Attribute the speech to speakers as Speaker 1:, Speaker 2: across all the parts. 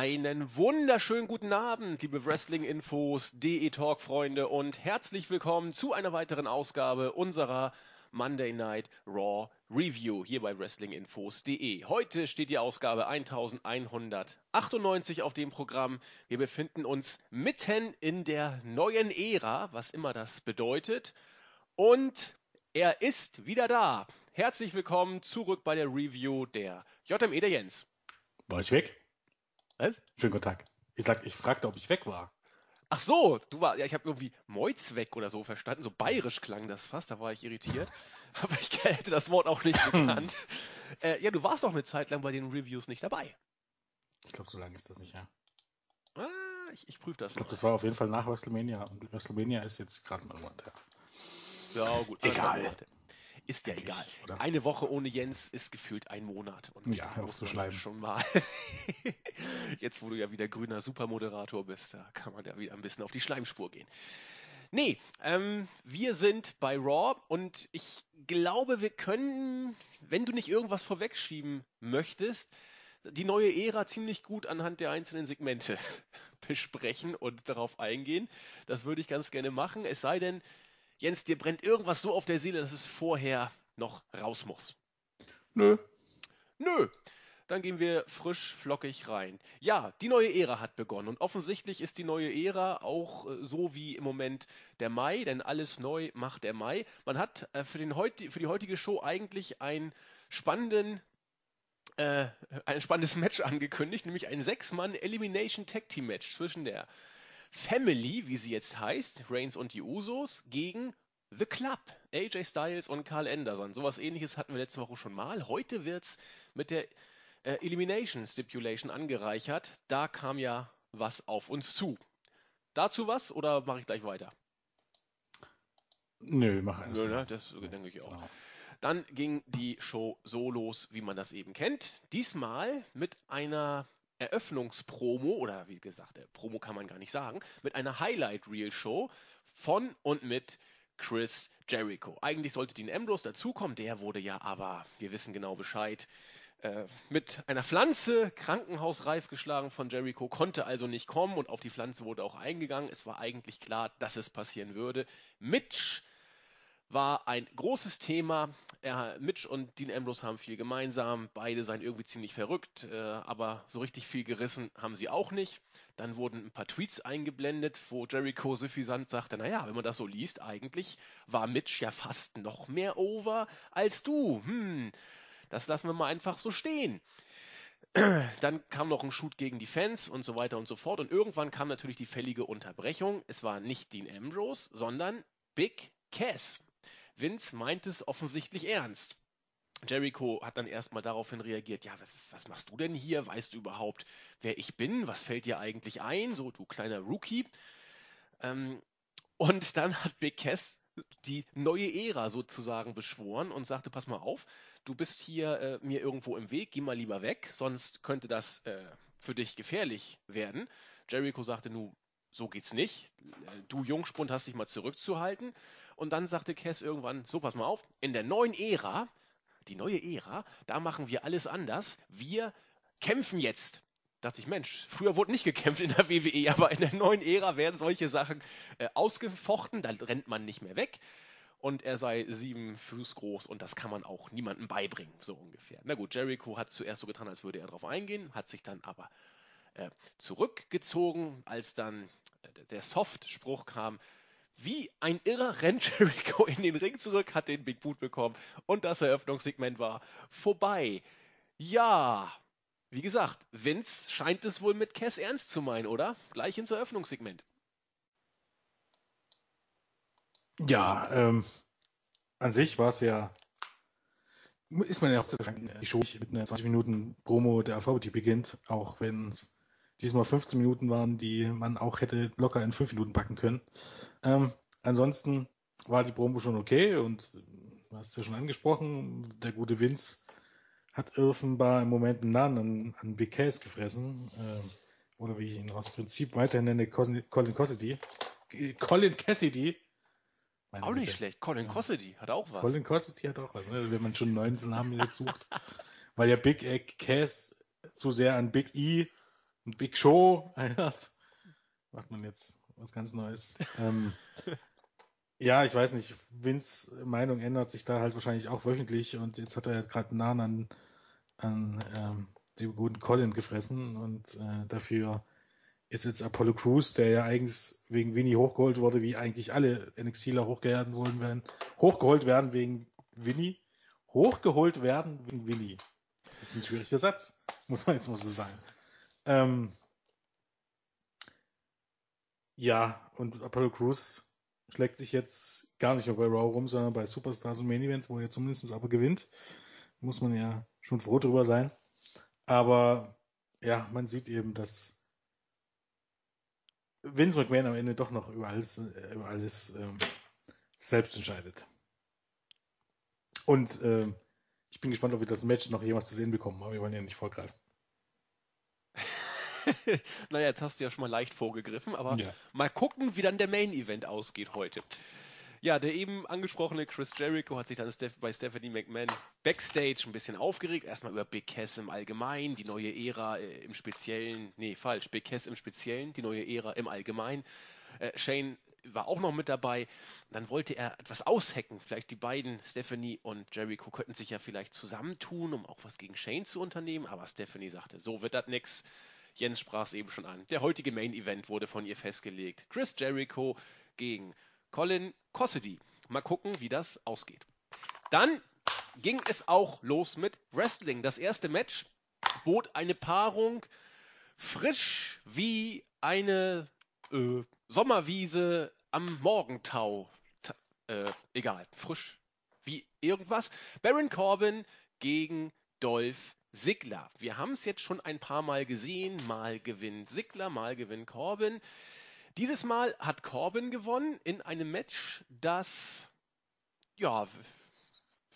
Speaker 1: Einen wunderschönen guten Abend, liebe Wrestling-Infos, DE-Talk-Freunde und herzlich willkommen zu einer weiteren Ausgabe unserer Monday Night Raw Review hier bei WrestlingInfos.de. Heute steht die Ausgabe 1198 auf dem Programm. Wir befinden uns mitten in der neuen Ära, was immer das bedeutet. Und er ist wieder da. Herzlich willkommen zurück bei der Review der JME der Jens.
Speaker 2: Ich weg?
Speaker 1: Was?
Speaker 2: Schönen guten Tag. Ich, sag, ich fragte, ob ich weg war.
Speaker 1: Ach so, du war, ja, ich habe irgendwie Moiz weg oder so verstanden. So bayerisch klang das fast, da war ich irritiert. Aber ich hätte das Wort auch nicht gekannt. äh, ja, du warst doch eine Zeit lang bei den Reviews nicht dabei.
Speaker 2: Ich glaube, so lange ist das nicht, ja.
Speaker 1: Ah, ich, ich prüfe das
Speaker 2: Ich glaube, das war auf jeden Fall nach WrestleMania. Und WrestleMania ist jetzt gerade mal Monat her.
Speaker 1: Ja, gut.
Speaker 2: Egal.
Speaker 1: Monate. Ist ja egal.
Speaker 2: oder?
Speaker 1: Eine Woche ohne Jens ist gefühlt ein Monat. Und
Speaker 2: Ja, hör auf zu
Speaker 1: man
Speaker 2: schleimen.
Speaker 1: Schon mal. Jetzt, wo du ja wieder grüner Supermoderator bist, da kann man ja wieder ein bisschen auf die Schleimspur gehen. Nee, ähm, wir sind bei Raw und ich glaube, wir können, wenn du nicht irgendwas vorwegschieben möchtest, die neue Ära ziemlich gut anhand der einzelnen Segmente besprechen und darauf eingehen. Das würde ich ganz gerne machen. Es sei denn, Jens, dir brennt irgendwas so auf der Seele, dass es vorher noch raus muss.
Speaker 2: Nö.
Speaker 1: Nö. Dann gehen wir frisch flockig rein. Ja, die neue Ära hat begonnen und offensichtlich ist die neue Ära auch äh, so wie im Moment der Mai, denn alles neu macht der Mai. Man hat äh, für, den heut, für die heutige Show eigentlich einen spannenden äh, ein spannendes Match angekündigt, nämlich ein Sechs-Mann Elimination Tag Team Match zwischen der Family, wie sie jetzt heißt, Reigns und die Usos, gegen The Club, AJ Styles und Carl Anderson. Sowas ähnliches hatten wir letzte Woche schon mal. Heute wird's mit der äh, Elimination Stipulation angereichert. Da kam ja was auf uns zu. Dazu was oder mache ich gleich weiter?
Speaker 2: Nö, mach erst.
Speaker 1: Nö, ne? Das denke ich auch.
Speaker 2: Genau.
Speaker 1: Dann ging die Show so los, wie man das eben kennt. Diesmal mit einer Eröffnungspromo, oder wie gesagt, äh, Promo kann man gar nicht sagen, mit einer Highlight-Reel-Show von und mit Chris Jericho. Eigentlich sollte Dean Ambrose dazukommen, der wurde ja aber, wir wissen genau Bescheid, äh, mit einer Pflanze krankenhausreif geschlagen von Jericho, konnte also nicht kommen und auf die Pflanze wurde auch eingegangen. Es war eigentlich klar, dass es passieren würde. Mitch war ein großes Thema. Er, Mitch und Dean Ambrose haben viel gemeinsam. Beide seien irgendwie ziemlich verrückt, äh, aber so richtig viel gerissen haben sie auch nicht. Dann wurden ein paar Tweets eingeblendet, wo Jericho suffisant sagte, naja, wenn man das so liest, eigentlich war Mitch ja fast noch mehr over als du. Hm, das lassen wir mal einfach so stehen. Dann kam noch ein Shoot gegen die Fans und so weiter und so fort. Und irgendwann kam natürlich die fällige Unterbrechung. Es war nicht Dean Ambrose, sondern Big Cass. Vince meint es offensichtlich ernst. Jericho hat dann erstmal daraufhin reagiert, ja, was machst du denn hier? Weißt du überhaupt, wer ich bin? Was fällt dir eigentlich ein? So, du kleiner Rookie. Ähm, und dann hat Big Cass die neue Ära sozusagen beschworen und sagte, pass mal auf, du bist hier äh, mir irgendwo im Weg, geh mal lieber weg, sonst könnte das äh, für dich gefährlich werden. Jericho sagte, nu, so geht's nicht. Äh, Du Jungspund hast dich mal zurückzuhalten. Und dann sagte Cass irgendwann, so pass mal auf, in der neuen Ära, die neue Ära, da machen wir alles anders. Wir kämpfen jetzt. Dachte ich, Mensch, früher wurde nicht gekämpft in der WWE, aber in der neuen Ära werden solche Sachen äh, ausgefochten, da rennt man nicht mehr weg. Und er sei sieben Fuß groß und das kann man auch niemandem beibringen, so ungefähr. Na gut, Jericho hat zuerst so getan, als würde er darauf eingehen, hat sich dann aber äh, zurückgezogen, als dann äh, der Soft-Spruch kam, wie ein Irrer rennt Jericho in den Ring zurück, hat den Big Boot bekommen und das Eröffnungssegment war vorbei. Ja, wie gesagt, Vince scheint es wohl mit Cass ernst zu meinen, oder? Gleich ins Eröffnungssegment.
Speaker 2: Ja, ähm, an sich war es ja, ist man ja auch zu die Show mit einer 20 Minuten Promo der AVT beginnt, auch wenn es diesmal 15 Minuten waren, die man auch hätte locker in 5 Minuten packen können. Ähm, ansonsten war die Promo schon okay und du hast es ja schon angesprochen, der gute Vince hat offenbar im Moment einen Nahen an, an Big Cass gefressen. Ähm, oder wie ich ihn aus Prinzip weiterhin nenne, Colin Cassidy. Colin Cassidy. Meine
Speaker 1: Auch nicht schlecht. Colin. Cassidy hat auch was.
Speaker 2: Colin Cassidy hat auch was, ne? wenn man schon einen neuen Namen jetzt sucht. Weil ja Big Egg Cass zu sehr an Big E ein Big Show macht man jetzt was ganz Neues. ähm, ja, ich weiß nicht, Vince Meinung ändert sich da halt wahrscheinlich auch wöchentlich und jetzt hat er jetzt gerade einen Nahen an, an ähm, dem guten Colin gefressen und äh, dafür ist jetzt Apollo Crews, der ja eigentlich wegen Winnie hochgeholt wurde, wie eigentlich alle NXTler hochgeholt worden werden, hochgeholt werden wegen Winnie, hochgeholt werden wegen Winnie. Das ist ein schwieriger Satz, muss man jetzt mal so sagen. Ähm, ja, und Apollo Crews schlägt sich jetzt gar nicht mehr bei Raw rum, sondern bei Superstars und Main Events, wo er zumindest aber gewinnt. Muss man ja schon froh drüber sein. Aber ja, man sieht eben, dass Vince McMahon am Ende doch noch über alles, äh, über alles ähm, selbst entscheidet. Und ähm, ich bin gespannt, ob wir das Match noch jemals zu sehen bekommen, aber wir wollen ja nicht vorgreifen.
Speaker 1: naja, jetzt hast du ja schon mal leicht vorgegriffen, aber ja. mal gucken, wie dann der Main Event ausgeht heute. Ja, der eben angesprochene Chris Jericho hat sich dann bei Stephanie McMahon backstage ein bisschen aufgeregt. Erstmal über Big Cass im Allgemeinen, die neue Ära äh, im Speziellen. Nee, falsch. Big Cass im Speziellen, die neue Ära im Allgemeinen. Äh, Shane war auch noch mit dabei. Dann wollte er etwas aushacken. Vielleicht die beiden, Stephanie und Jericho, könnten sich ja vielleicht zusammentun, um auch was gegen Shane zu unternehmen. Aber Stephanie sagte, so wird das nix. Jens sprach es eben schon an. Der heutige Main Event wurde von ihr festgelegt. Chris Jericho gegen Colin Cassidy. Mal gucken, wie das ausgeht. Dann ging es auch los mit Wrestling. Das erste Match bot eine Paarung frisch wie eine äh, Sommerwiese am Morgentau. Ta äh, egal, frisch wie irgendwas. Baron Corbin gegen Dolph Ziggler. Wir haben es jetzt schon ein paar Mal gesehen. Mal gewinnt Ziggler, mal gewinnt Corbin. Dieses Mal hat Corbin gewonnen in einem Match, das, ja,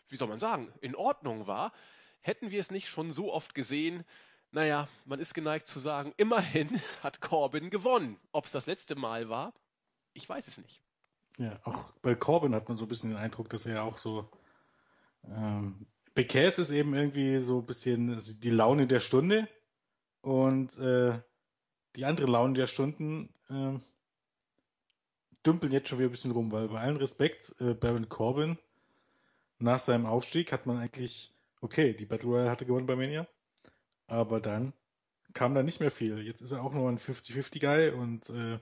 Speaker 1: wie soll man sagen, in Ordnung war. Hätten wir es nicht schon so oft gesehen, naja, man ist geneigt zu sagen, immerhin hat Corbin gewonnen. Ob es das letzte Mal war, ich weiß es nicht.
Speaker 2: Ja, auch bei Corbin hat man so ein bisschen den Eindruck, dass er ja auch so. Ähm, Bekäs ist eben irgendwie so ein bisschen die Laune der Stunde und äh, die andere Laune der Stunden äh, dümpeln jetzt schon wieder ein bisschen rum, weil bei allen Respekt, äh, Baron Corbin nach seinem Aufstieg hat man eigentlich, okay, die Battle Royale hatte gewonnen bei Mania, aber dann kam da nicht mehr viel. Jetzt ist er auch nur ein 50-50-Guy und äh,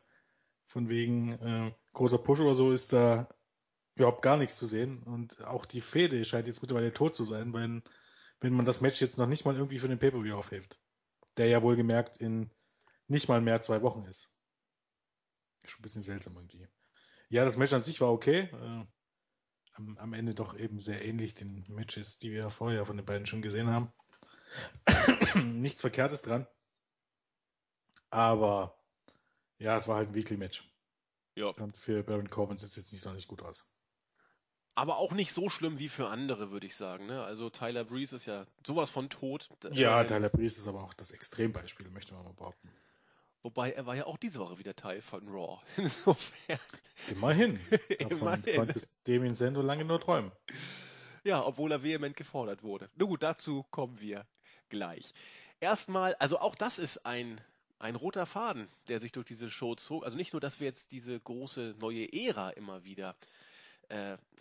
Speaker 2: von wegen äh, großer Push oder so ist da überhaupt gar nichts zu sehen. Und auch die Fehde scheint jetzt mittlerweile tot zu sein, wenn, wenn man das Match jetzt noch nicht mal irgendwie für den Pay-Per-View aufhebt. Der ja wohlgemerkt in nicht mal mehr zwei Wochen ist. Schon ein bisschen seltsam irgendwie. Ja, das Match an sich war okay. Äh, am, am, Ende doch eben sehr ähnlich den Matches, die wir vorher von den beiden schon gesehen haben. Nichts Verkehrtes dran. Aber ja, es war halt ein Weekly-Match. Ja. Und für Baron Corbin sieht es jetzt nicht so nicht gut aus.
Speaker 1: Aber auch nicht so schlimm wie für andere, würde ich sagen. Ne? Also Tyler Breeze ist ja sowas von tot.
Speaker 2: Ja, äh, Tyler Breeze ist aber auch das Extrembeispiel, möchte man mal behaupten.
Speaker 1: Wobei er war ja auch diese Woche wieder Teil von Raw. Insofern.
Speaker 2: Immerhin. Davon Immerhin. konntest Damien Sendo lange nur träumen.
Speaker 1: Ja, obwohl er vehement gefordert wurde. Nun gut, dazu kommen wir gleich. Erstmal, also auch das ist ein, ein roter Faden, der sich durch diese Show zog. Also nicht nur, dass wir jetzt diese große neue Ära immer wieder äh,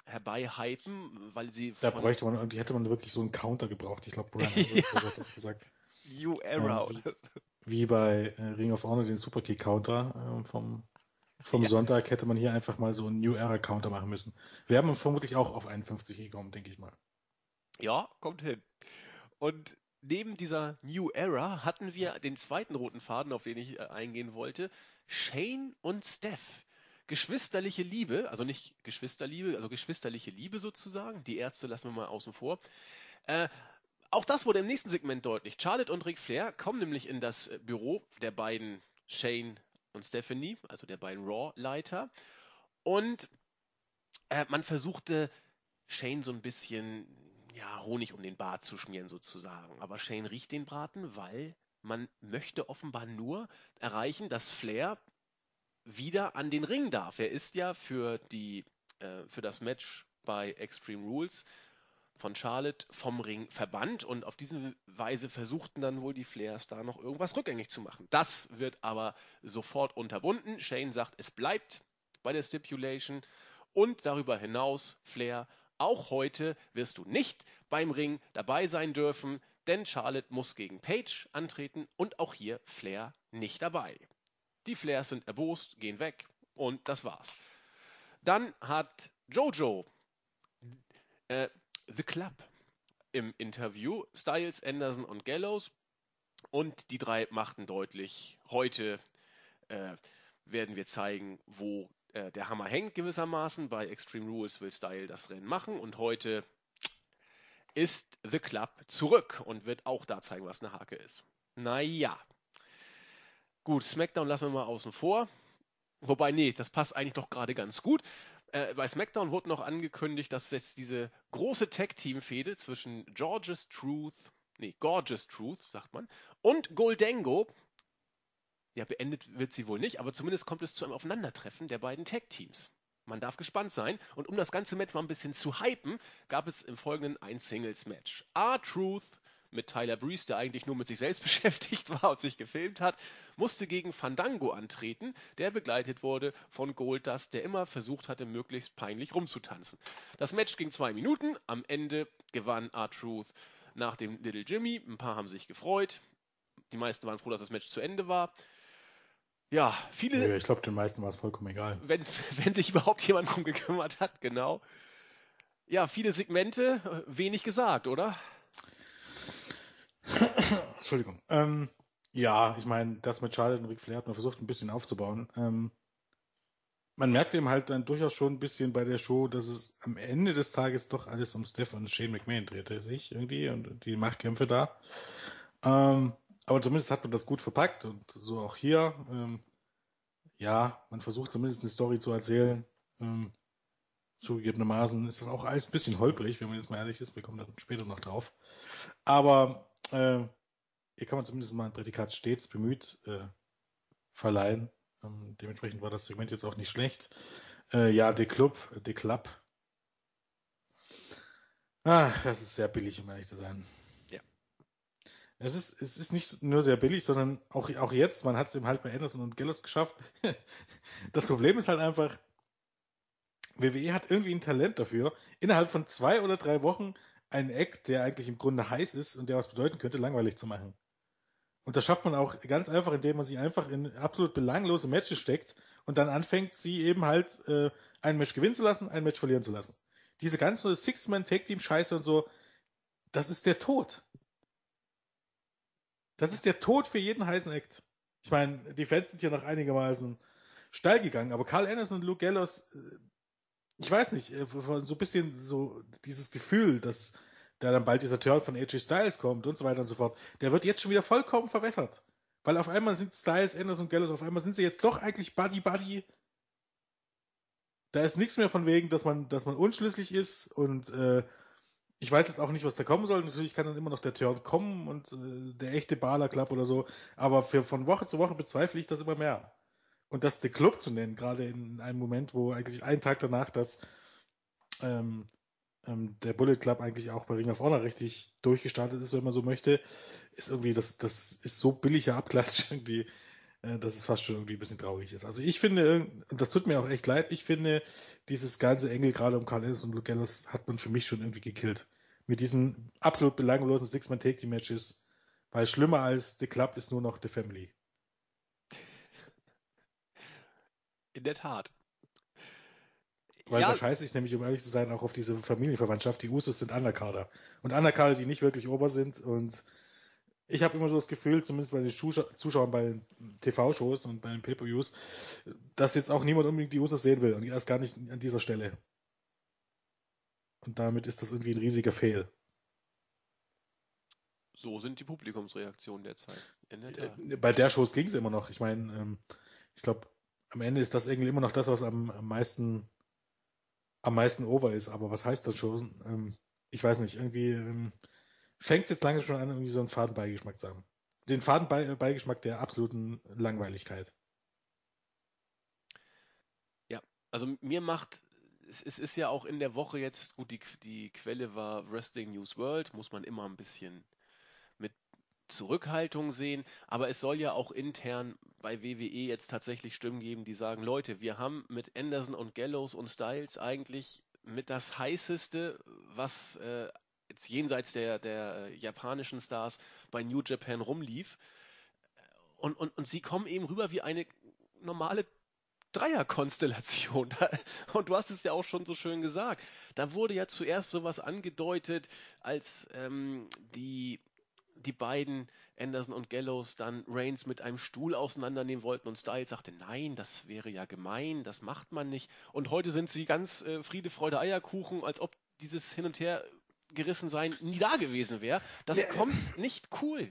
Speaker 1: herbeihypen, weil sie.
Speaker 2: Da bräuchte man, irgendwie hätte man wirklich so einen Counter gebraucht. Ich glaube, Brian ja. hat das gesagt.
Speaker 1: New Era.
Speaker 2: Ähm, wie bei äh, Ring of Honor den Superkick-Counter äh, vom, vom ja. Sonntag hätte man hier einfach mal so einen New Era-Counter machen müssen. Wir haben vermutlich auch auf 51 gekommen, denke ich mal.
Speaker 1: Ja, kommt hin. Und neben dieser New Era hatten wir den zweiten roten Faden, auf den ich äh, eingehen wollte. Shane und Steph. Geschwisterliche Liebe, also nicht Geschwisterliebe, also geschwisterliche Liebe sozusagen. Die Ärzte lassen wir mal außen vor. Äh, auch das wurde im nächsten Segment deutlich. Charlotte und Ric Flair kommen nämlich in das äh, Büro der beiden Shane und Stephanie, also der beiden Raw-Leiter. Und äh, man versuchte Shane so ein bisschen ja, Honig um den Bart zu schmieren sozusagen. Aber Shane riecht den Braten, weil man möchte offenbar nur erreichen, dass Flair wieder an den Ring darf. Er ist ja für die äh, für das Match bei Extreme Rules von Charlotte vom Ring verbannt und auf diese Weise versuchten dann wohl die Flares da noch irgendwas rückgängig zu machen. Das wird aber sofort unterbunden. Shane sagt, es bleibt bei der Stipulation und darüber hinaus, Flair, auch heute wirst du nicht beim Ring dabei sein dürfen, denn Charlotte muss gegen Paige antreten und auch hier Flair nicht dabei. Die Flairs sind erbost, gehen weg und das war's. Dann hat Jojo äh, The Club im Interview, Styles, Anderson und Gallows und die drei machten deutlich, heute äh, werden wir zeigen, wo äh, der Hammer hängt gewissermaßen. Bei Extreme Rules will Style das Rennen machen und heute ist The Club zurück und wird auch da zeigen, was eine Hake ist. Naja. Gut, SmackDown lassen wir mal außen vor. Wobei, nee, das passt eigentlich doch gerade ganz gut. Äh, bei SmackDown wurde noch angekündigt, dass jetzt diese große Tag-Team-Fehde zwischen George's Truth, nee, Gorgeous Truth, sagt man, und Goldango, ja, beendet wird sie wohl nicht, aber zumindest kommt es zu einem Aufeinandertreffen der beiden Tag-Teams. Man darf gespannt sein. Und um das ganze Match mal ein bisschen zu hypen, gab es im Folgenden ein Singles-Match. R-Truth mit Tyler Breeze, der eigentlich nur mit sich selbst beschäftigt war und sich gefilmt hat, musste gegen Fandango antreten, der begleitet wurde von Goldust, der immer versucht hatte, möglichst peinlich rumzutanzen. Das Match ging zwei Minuten, am Ende gewann R-Truth nach dem Little Jimmy. Ein paar haben sich gefreut. Die meisten waren froh, dass das Match zu Ende war. Ja, viele.
Speaker 2: Ja, ich glaube, den meisten war es vollkommen egal.
Speaker 1: wenn sich überhaupt jemand drum gekümmert hat, genau. Ja, viele Segmente, wenig gesagt, oder?
Speaker 2: Entschuldigung. Ähm, ja, ich meine, das mit Charlotte und Ric Flair hat man versucht, ein bisschen aufzubauen. Ähm, man merkt eben halt dann durchaus schon ein bisschen bei der Show, dass es am Ende des Tages doch alles um Steph und Shane McMahon drehte sich irgendwie und die Machtkämpfe da. Ähm, aber zumindest hat man das gut verpackt und so auch hier. Ähm, ja, man versucht zumindest eine Story zu erzählen. Ähm, zugegebenermaßen ist das auch alles ein bisschen holprig, wenn man jetzt mal ehrlich ist. Wir kommen dann später noch drauf. Aber äh, hier kann man zumindest mal ein Prädikat stets bemüht äh, verleihen. Ähm, dementsprechend war das Segment jetzt auch nicht schlecht. Äh, ja, der Club, der Club. Ah, das ist sehr billig, um ehrlich zu sein. Es ist, es ist nicht nur sehr billig, sondern auch, auch jetzt, man hat es eben halt bei Anderson und Gillis geschafft. das Problem ist halt einfach, WWE hat irgendwie ein Talent dafür, innerhalb von zwei oder drei Wochen einen Act, der eigentlich im Grunde heiß ist und der was bedeuten könnte, langweilig zu machen. Und das schafft man auch ganz einfach, indem man sie einfach in absolut belanglose Matches steckt und dann anfängt, sie eben halt äh, ein Match gewinnen zu lassen, ein Match verlieren zu lassen. Diese ganze Six-Man-Tag-Team-Scheiße und so, das ist der Tod. Das ist der Tod für jeden heißen Act. Ich meine, die Fans sind hier noch einigermaßen steil gegangen, aber Carl Anderson und Luke Gallows, äh, ich weiß nicht, äh, so ein bisschen so dieses Gefühl, dass da dann bald dieser Turn von AJ Styles kommt und so weiter und so fort, der wird jetzt schon wieder vollkommen verwässert. Weil auf einmal sind Styles, Anderson und Gallows, auf einmal sind sie jetzt doch eigentlich Buddy-Buddy. Da ist nichts mehr von wegen, dass man, dass man unschlüssig ist und äh, ich weiß jetzt auch nicht, was da kommen soll. Natürlich kann dann immer noch der Turn kommen und äh, der echte Baler Club oder so. Aber für, von Woche zu Woche bezweifle ich das immer mehr. Und das der Club zu nennen, gerade in einem Moment, wo eigentlich einen Tag danach das ähm, ähm, der Bullet Club eigentlich auch bei Ring of Honor richtig durchgestartet ist, wenn man so möchte, ist irgendwie, das, das ist so billiger Abklatsch irgendwie, äh, dass es fast schon irgendwie ein bisschen traurig ist. Also ich finde, und das tut mir auch echt leid, ich finde, dieses ganze Engel gerade um Carl Ellis und Luke Gallows hat man für mich schon irgendwie gekillt. Mit diesen absolut belanglosen Six-Man-Take-Team-Matches. Weil schlimmer als The Club ist nur noch The Family.
Speaker 1: In der Tat.
Speaker 2: Weil ja. da scheiße ich nämlich, um ehrlich zu sein, auch auf diese Familienverwandtschaft. Die Usos sind Underkader. Und Underkader, die nicht wirklich ober sind und ich habe immer so das Gefühl, zumindest bei den Zuschauern bei den TV-Shows und bei den Pay-Per-Views, dass jetzt auch niemand unbedingt die Usos sehen will und erst gar nicht an dieser Stelle. Und damit ist das irgendwie ein riesiger Fail.
Speaker 1: So sind die Publikumsreaktionen derzeit.
Speaker 2: Der bei der Shows ging es immer noch. Ich meine, ähm, ich glaube, am Ende ist das irgendwie immer noch das, was am, am meisten am meisten over ist. Aber was heißt das schon? Ähm, ich weiß nicht, irgendwie ähm, fängt es jetzt lange schon an, irgendwie so einen Fadenbeigeschmack zu haben. Den Fadenbeigeschmack der absoluten Langweiligkeit.
Speaker 1: Ja, also mir macht es, es, ist ja auch in der Woche jetzt, gut, die, die Quelle war Wrestling News World, muss man immer ein bisschen mit Zurückhaltung sehen, aber es soll ja auch intern bei WWE jetzt tatsächlich Stimmen geben, die sagen, Leute, wir haben mit Anderson und Gallows und Styles eigentlich mit das heißeste, was äh, jetzt jenseits der, der japanischen Stars bei New Japan rumlief. Und, und, und sie kommen eben rüber wie eine normale Dreierkonstellation. Und du hast es ja auch schon so schön gesagt. Da wurde ja zuerst sowas angedeutet, als ähm, die, die beiden Anderson und Gallows dann Reigns mit einem Stuhl auseinandernehmen wollten und Styles sagte, nein, das wäre ja gemein, das macht man nicht. Und heute sind sie ganz äh, Friede, Freude, Eierkuchen, als ob dieses Hin und Her gerissen sein nie da gewesen wäre. Das ja. kommt nicht cool.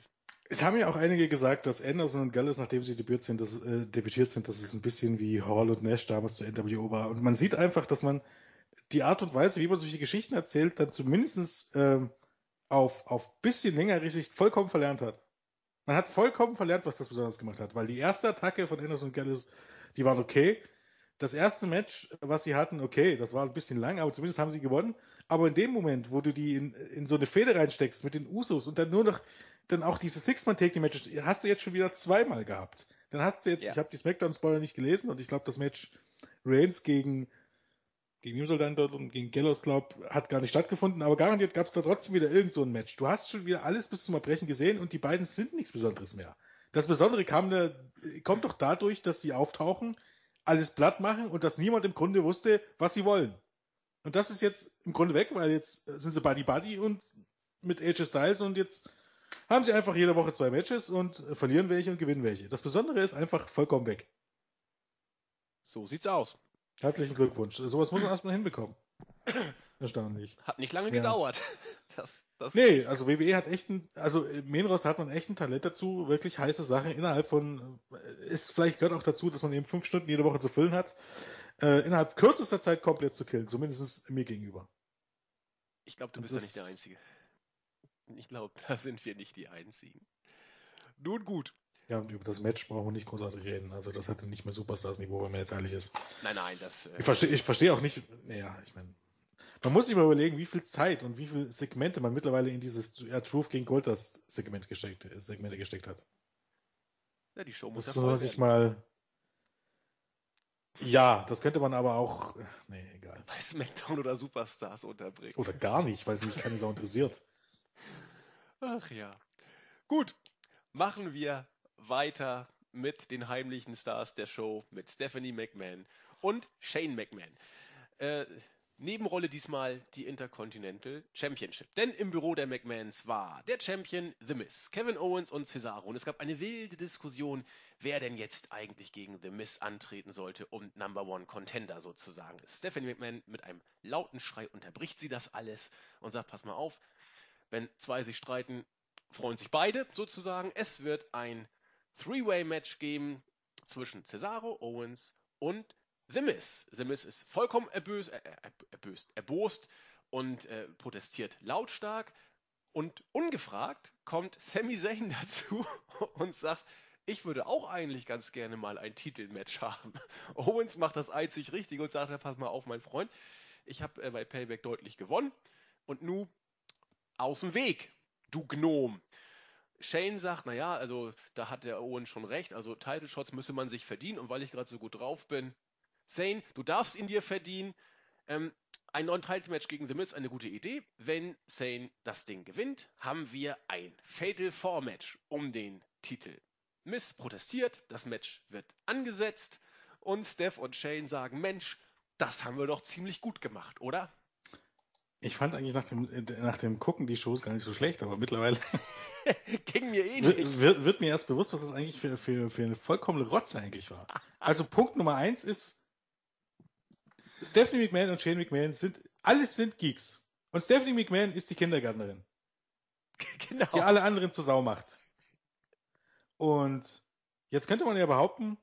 Speaker 2: Es haben ja auch einige gesagt, dass Anderson und Gallows, nachdem sie debütiert sind, dass, äh, debütiert sind, dass es ein bisschen wie Hall und Nash damals zur NWO war. Und man sieht einfach, dass man die Art und Weise, wie man solche Geschichten erzählt, dann zumindest ähm, auf, auf bisschen längere Sicht vollkommen verlernt hat. Man hat vollkommen verlernt, was das besonders gemacht hat, weil die erste Attacke von Anderson und Gallows, die waren okay. Das erste Match, was sie hatten, okay, das war ein bisschen lang, aber zumindest haben sie gewonnen. Aber in dem Moment, wo du die in, in so eine Fehde reinsteckst mit den Usos und dann nur noch dann auch diese Six-Man-Take-Matches hast du jetzt schon wieder zweimal gehabt. Dann hast du jetzt, ja. ich habe die Smackdown-Spoiler nicht gelesen und ich glaube, das Match Reigns gegen gegen dann dort und gegen Gallows, glaub, hat gar nicht stattgefunden, aber garantiert gab es da trotzdem wieder irgend so ein Match. Du hast schon wieder alles bis zum Erbrechen gesehen und die beiden sind nichts Besonderes mehr. Das Besondere da, kommt doch dadurch, dass sie auftauchen, alles platt machen und dass niemand im Grunde wusste, was sie wollen. Und das ist jetzt im Grunde weg, weil jetzt sind sie Buddy Buddy und mit AJ Styles und jetzt haben sie einfach jede Woche zwei Matches und verlieren welche und gewinnen welche. Das Besondere ist einfach vollkommen weg.
Speaker 1: So sieht's aus.
Speaker 2: Herzlichen Glückwunsch. Sowas muss man erstmal hinbekommen. Erstaunlich.
Speaker 1: Hat nicht lange ja. gedauert.
Speaker 2: Das, das nee, also WWE hat echt ein, also Menros hat man echt ein Talent dazu, wirklich heiße Sachen innerhalb von, ist vielleicht gehört auch dazu, dass man eben fünf Stunden jede Woche zu füllen hat äh, innerhalb kürzester Zeit komplett zu killen, zumindest mir gegenüber.
Speaker 1: Ich glaube, du bist ja nicht der Einzige. Ich glaube, da sind wir nicht die Einzigen. Nun gut.
Speaker 2: Ja, und über das Match brauchen wir nicht großartig reden. Also das hatte nicht mehr Superstars-Niveau, wenn man jetzt ehrlich ist.
Speaker 1: Nein, nein, das.
Speaker 2: Äh ich verstehe ich versteh auch nicht, naja, ich meine, man muss sich mal überlegen, wie viel Zeit und wie viele Segmente man mittlerweile in dieses ja, Truth gegen Goldust Segment gesteckt, Segmente gesteckt hat.
Speaker 1: Ja, die Show muss
Speaker 2: das ja muss man sich mal ja, das könnte man aber auch. Nee, egal.
Speaker 1: Bei SmackDown oder Superstars unterbringen.
Speaker 2: Oder gar nicht, weil es mich keine Sau interessiert.
Speaker 1: Ach ja. Gut, machen wir weiter mit den heimlichen Stars der Show, mit Stephanie McMahon und Shane McMahon. Äh, Nebenrolle diesmal die Intercontinental Championship. Denn im Büro der McMahons war der Champion The Miz, Kevin Owens und Cesaro. Und es gab eine wilde Diskussion, wer denn jetzt eigentlich gegen The Miz antreten sollte und Number One Contender sozusagen ist. Stephanie McMahon mit einem lauten Schrei unterbricht sie das alles und sagt, pass mal auf, wenn zwei sich streiten, freuen sich beide sozusagen. Es wird ein Three-Way-Match geben zwischen Cesaro, Owens und The Miz. The Miz ist vollkommen erböst, äh, erböst, erbost und äh, protestiert lautstark. Und ungefragt kommt Sami Zayn dazu und sagt, ich würde auch eigentlich ganz gerne mal ein Titelmatch haben. Owens macht das einzig richtig und sagt, pass mal auf, mein Freund, ich habe äh, bei Payback deutlich gewonnen und nu aus dem Weg, du Gnom. Shane sagt, naja, also da hat der Owen schon recht, also Title Shots müsse man sich verdienen und weil ich gerade so gut drauf bin, Zane, du darfst ihn dir verdienen. Ähm, ein Non-Title-Match gegen The Miz, eine gute Idee. Wenn Zane das Ding gewinnt, haben wir ein Fatal Four-Match um den Titel. Miz protestiert, das Match wird angesetzt und Steph und Shane sagen, Mensch, das haben wir doch ziemlich gut gemacht, oder?
Speaker 2: Ich fand eigentlich nach dem, nach dem Gucken die Shows gar nicht so schlecht, aber mittlerweile
Speaker 1: ging mir eh nicht.
Speaker 2: Wird, wird, mir erst bewusst, was das eigentlich für, für, für eine vollkommene Rotze eigentlich war. Also Punkt Nummer eins ist, Stephanie McMahon und Shane McMahon sind, alles sind Geeks. Und Stephanie McMahon ist die Kindergärtnerin. Genau. Die alle anderen zur Sau macht. Und jetzt könnte man ja behaupten,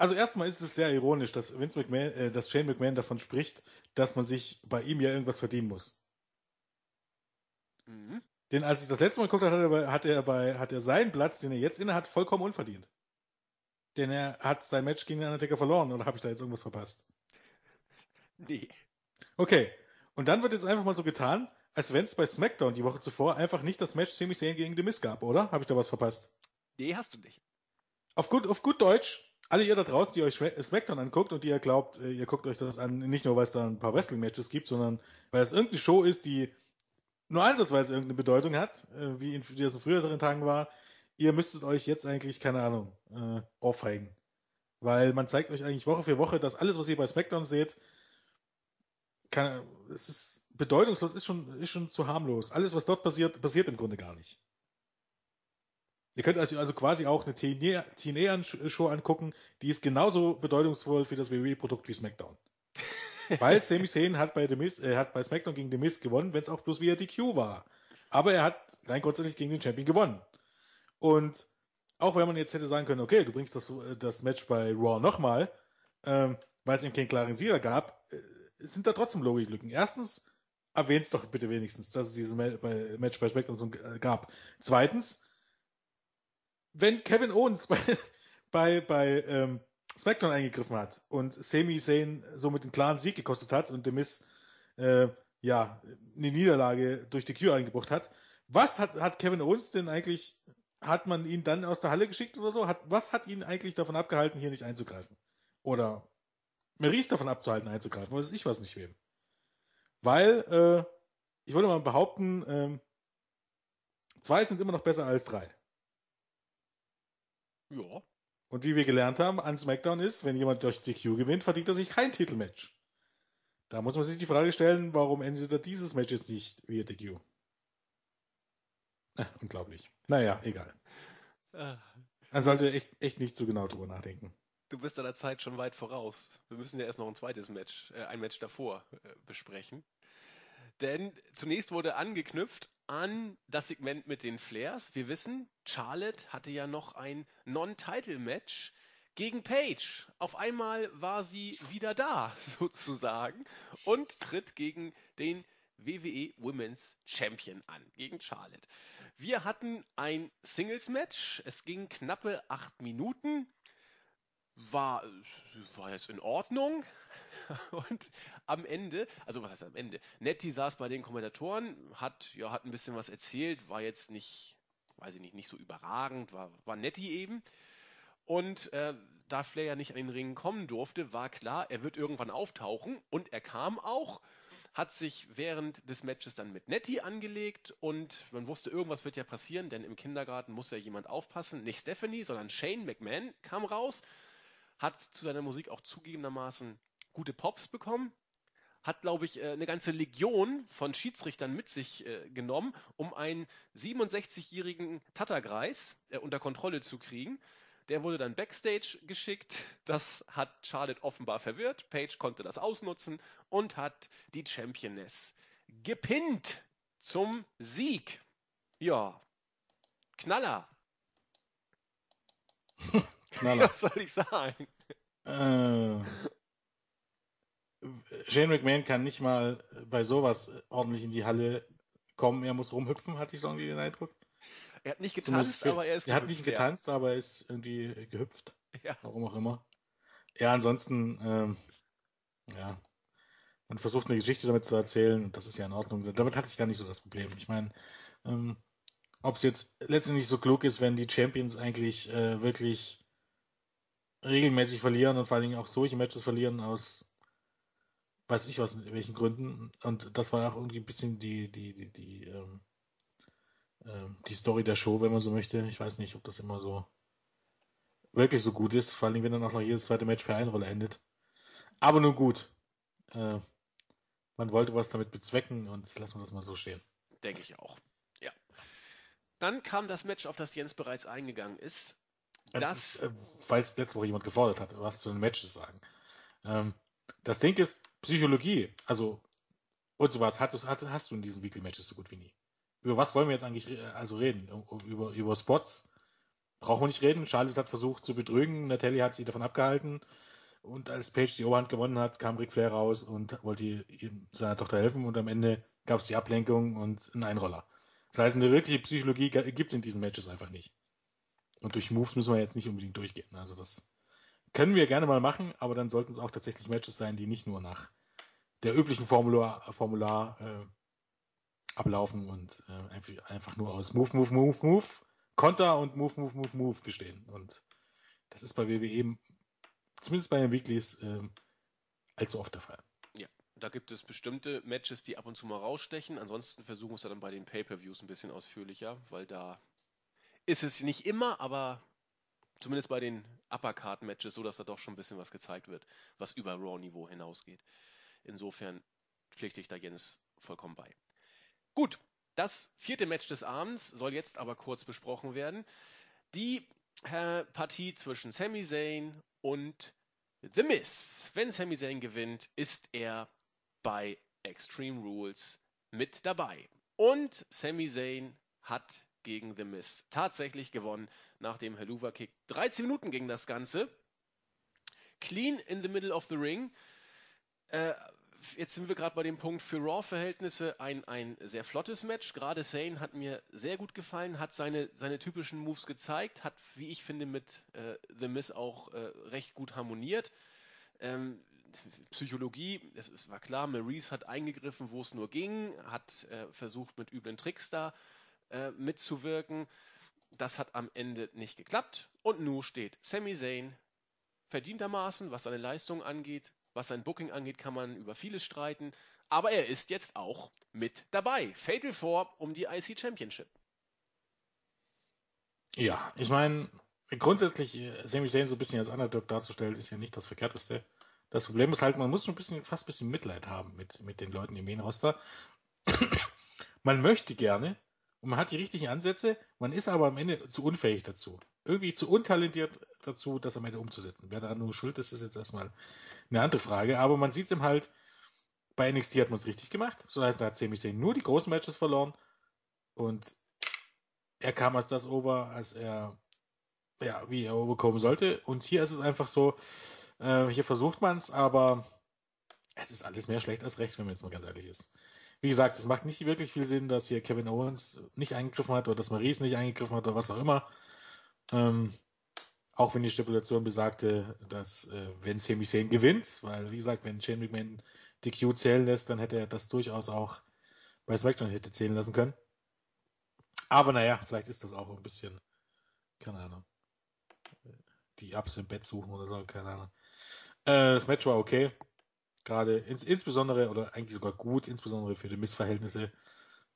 Speaker 2: also erstmal ist es sehr ironisch, dass Vince McMahon, äh, dass Shane McMahon davon spricht, dass man sich bei ihm ja irgendwas verdienen muss. Mhm. Denn als ich das letzte Mal geguckt habe, hat er, bei, hat er, seinen Platz, den er jetzt inne hat, vollkommen unverdient. Denn er hat sein Match gegen den Undertaker verloren, oder habe ich da jetzt irgendwas verpasst?
Speaker 1: Nee.
Speaker 2: Okay. Und dann wird jetzt einfach mal so getan, als wenn es bei SmackDown die Woche zuvor einfach nicht das Match Sami Zayn gegen The Miz gab, oder? Habe ich da was verpasst?
Speaker 1: Nee, hast du nicht.
Speaker 2: Auf gut, auf gut Deutsch, alle ihr da draußen, die euch SmackDown anguckt und die ihr glaubt, äh, ihr guckt euch das an, nicht nur, weil es da ein paar Wrestling-Matches gibt, sondern weil es irgendeine Show ist, die nur ansatzweise irgendeine Bedeutung hat, äh, wie, in, wie das früheren Tagen war, ihr müsstet euch jetzt eigentlich, keine Ahnung, äh, aufheigen. Weil man zeigt euch eigentlich Woche für Woche, dass alles, was ihr bei SmackDown seht, kann, es ist bedeutungslos, ist schon, ist schon zu harmlos. Alles, was dort passiert, passiert im Grunde gar nicht. Ihr könnt also, also quasi auch eine TNA-Show angucken, die ist genauso bedeutungsvoll für das WWE-Produkt wie SmackDown. Weil Sami Zayn hat bei, Miz, äh, hat bei SmackDown gegen The Miz gewonnen, wenn es auch bloß via DQ war. Aber er hat rein grundsätzlich gegen den Champion gewonnen. Und auch wenn man jetzt hätte sagen können, okay, du bringst das, äh, das Match bei Raw nochmal, ähm, weil es eben keinen klaren Sieger gab, äh, sind da trotzdem Logiklücken. Erstens, erwähnt bitte wenigstens, dass es dieses Match bei SmackDown so äh, gab. Zweitens, wenn Kevin Owens bei, bei, bei ähm, SmackDown eingegriffen hat und Sami Zayn somit einen klaren Sieg gekostet hat und The Miz äh, ja, eine Niederlage durch die Q eingebracht hat, was hat, hat Kevin Owens denn eigentlich, hat man ihn dann aus der Halle geschickt oder so? Hat, was hat ihn eigentlich davon abgehalten, hier nicht einzugreifen? Oder Maurice davon abzuhalten, einzugreifen? Weiß ich was nicht wem. Weil, äh, ich würde mal behaupten, ähm, zwei sind immer noch besser als drei.
Speaker 1: Ja.
Speaker 2: Und wie wir gelernt haben, an SmackDown ist, wenn jemand durch DQ gewinnt, verdient er sich kein Titelmatch. Da muss man sich die Frage stellen, warum endet er dieses Match jetzt nicht via DQ? Äh, unglaublich. Naja, egal. Ah. Man sollte echt, echt nicht zu genau drüber nachdenken.
Speaker 1: Du bist deiner Zeit schon weit voraus. Wir müssen ja erst noch ein zweites Match, äh, ein Match davor äh, besprechen. Denn zunächst wurde angeknüpft an das Segment mit den Flares. Wir wissen, Charlotte hatte ja noch ein Non-Title-Match gegen Paige. Auf einmal war sie wieder da, sozusagen, und tritt gegen den WWE Women's Champion an, gegen Charlotte. Wir hatten ein Singles-Match. Es ging knappe acht Minuten. War, war jetzt in Ordnung. Und am Ende, also was heißt am Ende? Nettie saß bei den Kommentatoren, hat, ja, hat ein bisschen was erzählt, war jetzt nicht, weiß ich nicht, nicht so überragend, war, war Nettie eben. Und äh, da Flair nicht an den Ring kommen durfte, war klar, er wird irgendwann auftauchen. Und er kam auch, hat sich während des Matches dann mit Nettie angelegt und man wusste, irgendwas wird ja passieren, denn im Kindergarten muss ja jemand aufpassen. Nicht Stephanie, sondern Shane McMahon kam raus, hat zu seiner Musik auch zugegebenermaßen gute Pops bekommen, hat, glaube ich, äh, eine ganze Legion von Schiedsrichtern mit sich äh, genommen, um einen 67-jährigen Tattergreis äh, unter Kontrolle zu kriegen. Der wurde dann backstage geschickt. Das hat Charlotte offenbar verwirrt. Paige konnte das ausnutzen und hat die Championess gepinnt zum Sieg. Ja, Knaller.
Speaker 2: Knaller.
Speaker 1: Was soll ich sagen?
Speaker 2: Äh, Shane McMahon kann nicht mal bei sowas ordentlich in die Halle kommen. Er muss rumhüpfen, hatte ich so irgendwie den Eindruck.
Speaker 1: Er hat nicht getanzt, aber er ist
Speaker 2: Er hat nicht getanzt, ja. aber er ist irgendwie gehüpft. Ja. Warum auch immer. Ja, ansonsten, ähm, ja, man versucht eine Geschichte damit zu erzählen und das ist ja in Ordnung. Damit hatte ich gar nicht so das Problem. Ich meine, ähm, ob es jetzt letztendlich so klug ist, wenn die Champions eigentlich äh, wirklich regelmäßig verlieren und vor allen Dingen auch solche Matches verlieren aus weiß ich was, in welchen Gründen. Und das war auch irgendwie ein bisschen die, die, die, die, ähm, ähm, die Story der Show, wenn man so möchte. Ich weiß nicht, ob das immer so wirklich so gut ist, vor allem wenn dann auch noch jedes zweite Match per Einrolle endet. Aber nun gut. Äh, man wollte was damit bezwecken und lassen wir das mal so stehen.
Speaker 1: Denke ich auch. Ja. Dann kam das Match, auf das Jens bereits eingegangen ist.
Speaker 2: Ähm, das. Äh, weil es letzte Woche jemand gefordert hat, was zu den Matches sagen. Ähm, das Ding ist, Psychologie, also und sowas hast, hast, hast du in diesen Weekly Matches so gut wie nie. Über was wollen wir jetzt eigentlich also reden? Über, über Spots brauchen wir nicht reden. Charlotte hat versucht zu betrügen, Natalie hat sie davon abgehalten. Und als Paige die Oberhand gewonnen hat, kam Ric Flair raus und wollte seiner Tochter helfen. Und am Ende gab es die Ablenkung und einen Einroller. Das heißt, eine wirkliche Psychologie gibt es in diesen Matches einfach nicht. Und durch Moves müssen wir jetzt nicht unbedingt durchgehen. Also das können wir gerne mal machen, aber dann sollten es auch tatsächlich Matches sein, die nicht nur nach der üblichen Formular, Formular äh, ablaufen und äh, einfach, nur aus Move, Move, Move, Move, Konter und Move, Move, Move, Move bestehen. Und das ist bei WWE, zumindest bei den Weeklies, äh, allzu oft der Fall.
Speaker 1: Ja, da gibt es bestimmte Matches, die ab und zu mal rausstechen. Ansonsten versuchen wir es dann bei den Pay-Per-Views ein bisschen ausführlicher, weil da ist es nicht immer, aber zumindest bei den Uppercard-Matches so, dass da doch schon ein bisschen was gezeigt wird, was über Raw-Niveau hinausgeht. Insofern pflichte ich da Jens vollkommen bei. Gut, das vierte Match des Abends soll jetzt aber kurz besprochen werden. Die äh, Partie zwischen Sami Zayn und The Miz. Wenn Sami Zayn gewinnt, ist er bei Extreme Rules mit dabei. Und Sami Zayn hat gegen The Miz tatsächlich gewonnen nach dem Helluva Kick. 13 Minuten ging das Ganze. Clean in the middle of the ring. Äh, jetzt sind wir gerade bei dem Punkt für Raw-Verhältnisse ein, ein sehr flottes Match. Gerade Zane hat mir sehr gut gefallen, hat seine, seine typischen Moves gezeigt, hat, wie ich finde, mit äh, The Miz auch äh, recht gut harmoniert. Ähm, Psychologie, es, es, war klar, Maurice hat eingegriffen, wo es nur ging, hat äh, versucht, mit üblen Tricks da äh, mitzuwirken. Das hat am Ende nicht geklappt. Und nun steht Sami Zayn verdientermaßen, was seine Leistung angeht, was sein Booking angeht, kann man über vieles streiten. Aber er ist jetzt auch mit dabei. Fatal 4 um die IC Championship.
Speaker 2: Ja, ich meine, grundsätzlich äh, Sami Zayn so ein bisschen als Underdog darzustellen, ist ja nicht das Verkehrteste. Das Problem ist halt, man muss schon ein bisschen, fast ein bisschen Mitleid haben mit, mit den Leuten im Main-Roster. man möchte gerne und man hat die richtigen Ansätze, man ist aber am Ende zu unfähig dazu. Irgendwie zu untalentiert dazu, das am Ende umzusetzen. Wer da nur schuld ist, ist jetzt erstmal eine andere Frage. Aber man sieht es ihm halt, bei NXT hat man es richtig gemacht. So heißt, da hat Sami Zayn nur die großen Matches verloren. Und er kam als das over, als er, ja, wie er overkommen sollte. Und hier ist es einfach so, äh, hier versucht man es, aber es ist alles mehr schlecht als recht, wenn man jetzt mal ganz ehrlich ist. Wie gesagt, es macht nicht wirklich viel Sinn, dass hier Kevin Owens nicht eingegriffen hat oder dass Maurice nicht eingegriffen hat oder was auch immer. Ähm, auch wenn die Stipulation besagte, dass äh, wenn Sami Zayn gewinnt, weil wie gesagt, wenn Shane McMahon die Q zählen lässt, dann hätte er das durchaus auch bei SmackDown hätte zählen lassen können. Aber naja, vielleicht ist das auch ein bisschen, keine Ahnung, die Ups im Bett suchen oder so, keine Ahnung. Äh, das Match war okay. Gerade ins, insbesondere, oder eigentlich sogar gut, insbesondere für die Missverhältnisse,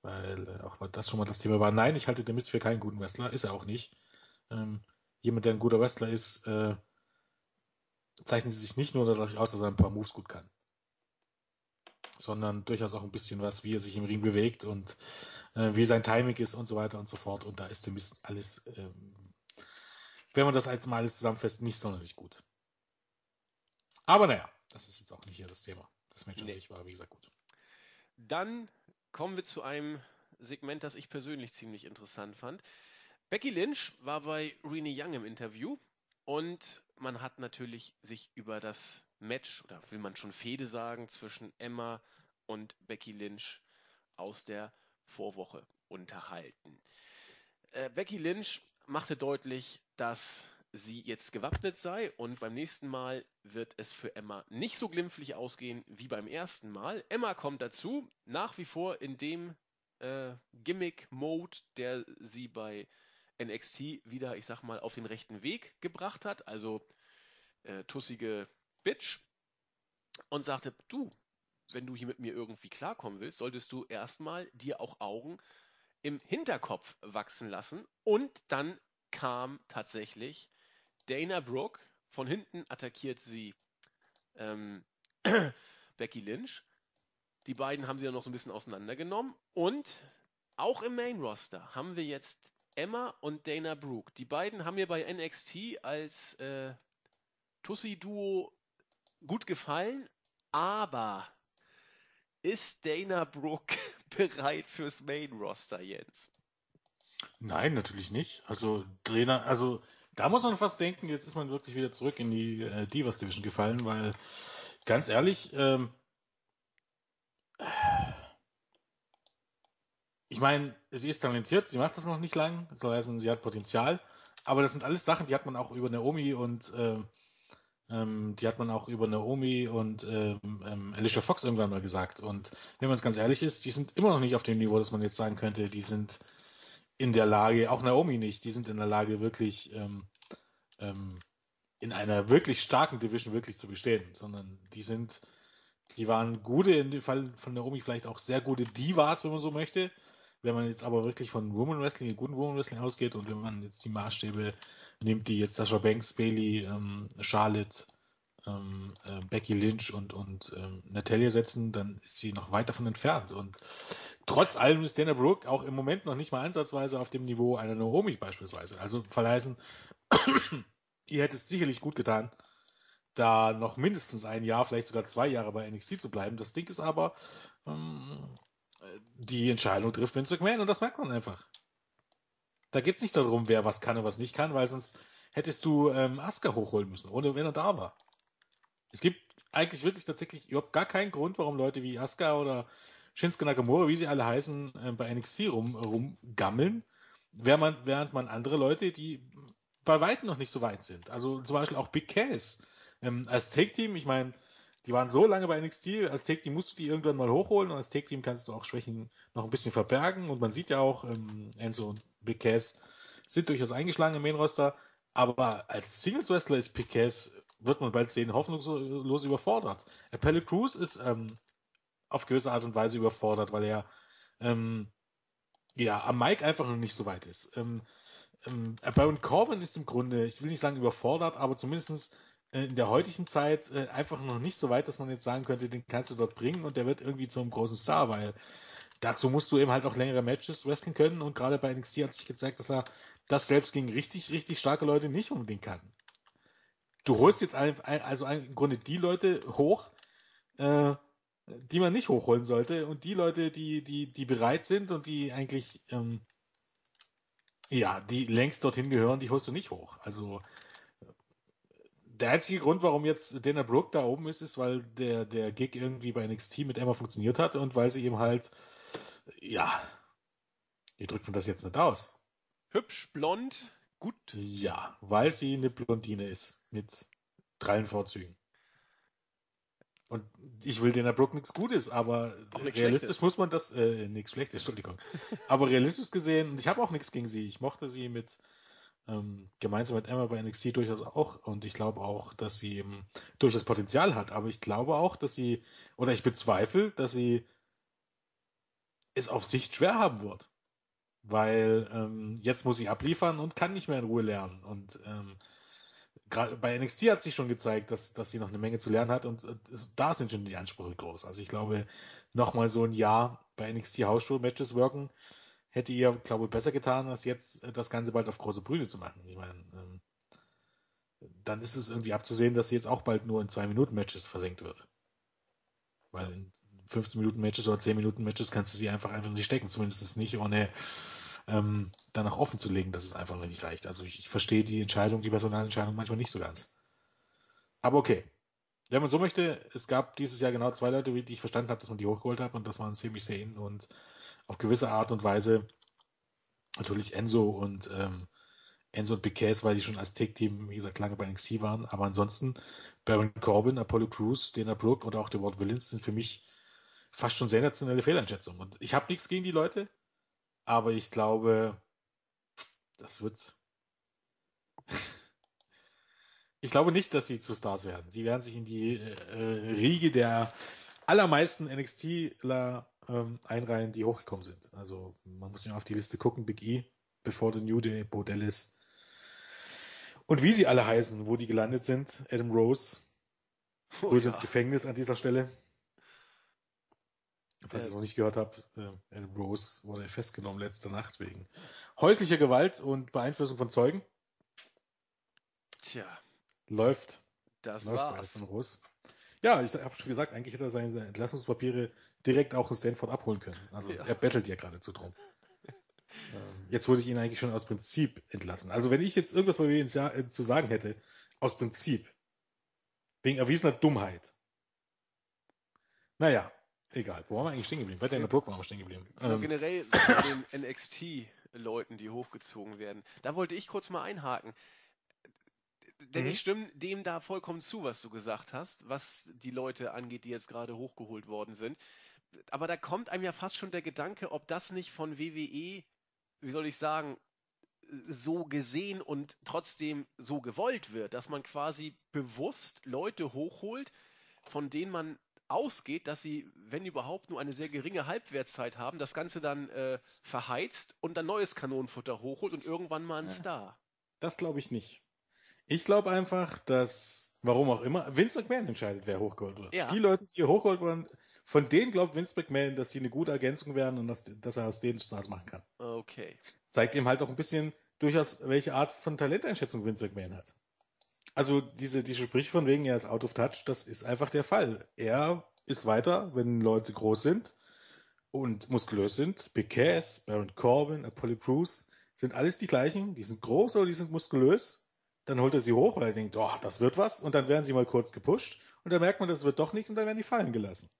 Speaker 2: weil äh, auch das schon mal das Thema war. Nein, ich halte den Mist für keinen guten Wrestler, ist er auch nicht. Ähm, jemand, der ein guter Wrestler ist, äh, zeichnet sich nicht nur dadurch aus, dass er ein paar Moves gut kann, sondern durchaus auch ein bisschen was, wie er sich im Ring bewegt und äh, wie sein Timing ist und so weiter und so fort. Und da ist dem alles, ähm, wenn man das als mal alles zusammenfasst, nicht sonderlich gut. Aber naja, das ist jetzt auch nicht hier das Thema. Das Match an nee. sich war, wie gesagt, gut.
Speaker 1: Dann kommen wir zu einem Segment, das ich persönlich ziemlich interessant fand. Becky Lynch war bei Rene Young im Interview und man hat natürlich sich über das Match oder will man schon Fehde sagen zwischen Emma und Becky Lynch aus der Vorwoche unterhalten. Äh, Becky Lynch machte deutlich, dass sie jetzt gewappnet sei und beim nächsten Mal wird es für Emma nicht so glimpflich ausgehen wie beim ersten Mal. Emma kommt dazu, nach wie vor in dem äh, Gimmick-Mode, der sie bei NXT wieder, ich sag mal, auf den rechten Weg gebracht hat, also äh, tussige Bitch, und sagte, du, wenn du hier mit mir irgendwie klarkommen willst, solltest du erstmal dir auch Augen im Hinterkopf wachsen lassen. Und dann kam tatsächlich Dana Brooke, von hinten attackiert sie ähm, Becky Lynch. Die beiden haben sie dann noch so ein bisschen auseinandergenommen. Und auch im Main Roster haben wir jetzt Emma und Dana Brooke. Die beiden haben mir bei NXT als äh, Tussi-Duo gut gefallen, aber ist Dana Brooke bereit fürs Main-Roster, Jens?
Speaker 2: Nein, natürlich nicht. Also, Trainer, also da muss man fast denken, jetzt ist man wirklich wieder zurück in die äh, Divas Division gefallen, weil ganz ehrlich, ähm, ich meine, sie ist talentiert, sie macht das noch nicht lang, das heißt, sie hat Potenzial, aber das sind alles Sachen, die hat man auch über Naomi und äh, Ähm, die hat man auch über Naomi und ähm, ähm, Alicia Fox irgendwann mal gesagt. Und wenn man es ganz ehrlich ist, die sind immer noch nicht auf dem Niveau, dass man jetzt sagen könnte, die sind in der Lage, auch Naomi nicht, die sind in der Lage, wirklich ähm, ähm, in einer wirklich starken Division wirklich zu bestehen, sondern die sind, die waren gute, in dem Fall von Naomi vielleicht auch sehr gute Divas, wenn man so möchte. Wenn man jetzt aber wirklich von Woman Wrestling, guten Woman Wrestling ausgeht und wenn man jetzt die Maßstäbe nimmt, die jetzt Sasha Banks, Bailey, ähm, Charlotte, ähm, äh, Becky Lynch und, und ähm, Natalia setzen, dann ist sie noch weit davon entfernt. Und trotz allem ist Dana Brooke auch im Moment noch nicht mal ansatzweise auf dem Niveau einer Naomi beispielsweise. Also verleisen, ihr hättet es sicherlich gut getan, da noch mindestens ein Jahr, vielleicht sogar zwei Jahre bei NXT zu bleiben. Das Ding ist aber, ähm, die Entscheidung trifft Vince McMahon und das merkt man einfach. Da geht es nicht darum, wer was kann und was nicht kann, weil sonst hättest du ähm, Asuka hochholen müssen, ohne wenn er da war. Es gibt eigentlich wirklich tatsächlich überhaupt gar keinen Grund, warum Leute wie Asuka oder Shinsuke Nakamura, wie sie alle heißen, äh, bei NXT rum, rumgammeln, während man, während man andere Leute, die bei weitem noch nicht so weit sind, also zum Beispiel auch Big Cass, ähm, als Take-Team, ich meine, die waren so lange bei NXT, als Take-Team musst du die irgendwann mal hochholen und als Take-Team kannst du auch Schwächen noch ein bisschen verbergen. Und man sieht ja auch, ähm, Enzo und Big Cass sind durchaus eingeschlagen im Main-Roster, aber als Singles-Wrestler ist Big wird man bald sehen, hoffnungslos überfordert. Apollo Crews ist ähm, auf gewisse Art und Weise überfordert, weil er ähm, ja am Mike einfach noch nicht so weit ist. Ähm, ähm, Baron Corbin ist im Grunde, ich will nicht sagen überfordert, aber zumindest äh, in der heutigen Zeit äh, einfach noch nicht so weit, dass man jetzt sagen könnte, den kannst du dort bringen und der wird irgendwie zum großen Star, weil dazu musst du eben halt auch längere Matches wresteln können und gerade bei NXT hat sich gezeigt, dass er das selbst gegen richtig, richtig starke Leute nicht unbedingt kann. Du holst jetzt also im Grunde die Leute hoch, äh, die man nicht hochholen sollte und die Leute, die, die, die bereit sind und die eigentlich, ähm, ja, die längst dorthin gehören, die holst du nicht hoch. Also der einzige Grund, warum jetzt Dana Brooke da oben ist, ist, weil der, der Gig irgendwie bei NXT mit Emma funktioniert hat und weil sie eben halt, ja, wie drückt man das jetzt nicht aus?
Speaker 1: Hübsch, blond, gut.
Speaker 2: Ja, weil sie eine Blondine ist mit drei Vorzügen. Und ich will Dana Brooke nichts Gutes, aber realistisch muss man das, äh, nichts Schlechtes, Entschuldigung. aber realistisch gesehen, und ich habe auch nichts gegen sie. Ich mochte sie mit ähm, gemeinsam mit Emma bei NXT durchaus auch. Und ich glaube auch, dass sie eben durchaus Potenzial hat. Aber ich glaube auch, dass sie, oder ich bezweifle, dass sie es auf Sicht schwer haben wird. Weil ähm, jetzt muss sie abliefern und kann nicht mehr in Ruhe lernen. Und ähm, gerade bei NXT hat sich schon gezeigt, dass, dass sie noch eine Menge zu lernen hat und, und da sind schon die Ansprüche groß. Also ich glaube, nochmal so ein Jahr bei NXT Hausshow-Matches worken, hätte ihr, glaube ich, besser getan, als jetzt äh, das Ganze bald auf große Brüne zu machen. Ich meine, ähm, dann ist es irgendwie abzusehen, dass sie jetzt auch bald nur in zwei Minuten Matches versenkt wird. Weil in 15 Minuten Matches oder 10 Minuten Matches kannst du sie einfach einfach nicht stecken, zumindest nicht ohne ähm, danach offen zu legen, dass es einfach noch nicht reicht. Also ich, ich verstehe die Entscheidung, die Personalentscheidung manchmal nicht so ganz. Aber okay. Wenn man so möchte, es gab dieses Jahr genau zwei Leute, die ich verstanden habe, dass man die hochgeholt hat und das waren Sami Zayn und auf gewisse Art und Weise natürlich Enzo und ähm, Enzo und Piquet, weil die schon als Take-Team, wie gesagt, lange bei NXT waren. Aber ansonsten Baron Corbin, Apollo Crews, Dana Brooke und auch The Ward Villains sind für mich fast schon sensationelle Fehleinschätzungen. Und ich habe nichts gegen die Leute, aber ich glaube, das wird's. ich glaube nicht, dass sie zu Stars werden. Sie werden sich in die äh, Riege der allermeisten NXTler ähm, einreihen, die hochgekommen sind. Also man muss ja auf die Liste gucken, Big E, Before the New Day, Bo Dallas. Und wie sie alle heißen, wo die gelandet sind, Adam Rose, oh, ja. ins Gefängnis an dieser Stelle. Falls ihr es noch nicht gehört habt, äh, Adam Rose wurde festgenommen letzte Nacht wegen häuslicher Gewalt und Beeinflussung von Zeugen.
Speaker 1: Tja.
Speaker 2: Läuft.
Speaker 1: Das läuft war's.
Speaker 2: Rose. Ja, ich habe schon gesagt, eigentlich hätte er seine Entlassungspapiere direkt auch in Stanford abholen können. Also ja. er bettelt ja geradezu drum. Ähm, jetzt würde ich ihn eigentlich schon aus Prinzip entlassen. Also wenn ich jetzt irgendwas bei mir äh, zu sagen hätte, aus Prinzip, wegen erwiesener Dummheit. Naja, egal. Wo waren wir eigentlich stehen geblieben? Bei der Burg waren wir stehen geblieben.
Speaker 1: Ähm, generell bei den NXT-Leuten, die hochgezogen werden. Da wollte ich kurz mal einhaken denn
Speaker 2: Mhm.
Speaker 1: ich stimme dem da vollkommen zu, was du gesagt hast, was die Leute angeht, die jetzt gerade hochgeholt worden sind. Aber da kommt einem ja fast schon der Gedanke, ob das nicht von WWE, wie soll ich sagen, so gesehen und trotzdem so gewollt wird, dass man quasi bewusst Leute hochholt, von denen man ausgeht, dass sie, wenn überhaupt, nur eine sehr geringe Halbwertszeit haben, das Ganze dann äh, verheizt und dann neues Kanonenfutter hochholt und irgendwann mal ein. Star.
Speaker 2: Das glaube ich nicht. Ich glaube einfach, dass, warum auch immer, Vince McMahon entscheidet, wer hochgeholt wird.
Speaker 1: Ja.
Speaker 2: Die Leute, die hier hochgeholt wurden, von denen glaubt Vince McMahon, dass sie eine gute Ergänzung werden und dass, dass er aus denen Stars machen kann.
Speaker 1: Okay.
Speaker 2: Zeigt ihm halt auch ein bisschen durchaus, welche Art von Talenteinschätzung Vince McMahon hat. Also diese, diese Sprüche von wegen, er ist out of touch, das ist einfach der Fall. Er ist weiter, wenn Leute groß sind und muskulös sind. Big Cass, Baron Corbin, Apollo Crews sind alles die gleichen. Die sind groß oder die sind muskulös. Dann holt er sie hoch, weil er denkt, oh, das wird was. Und dann werden sie mal kurz gepusht. Und dann merkt man, das wird doch nicht und dann werden die fallen gelassen.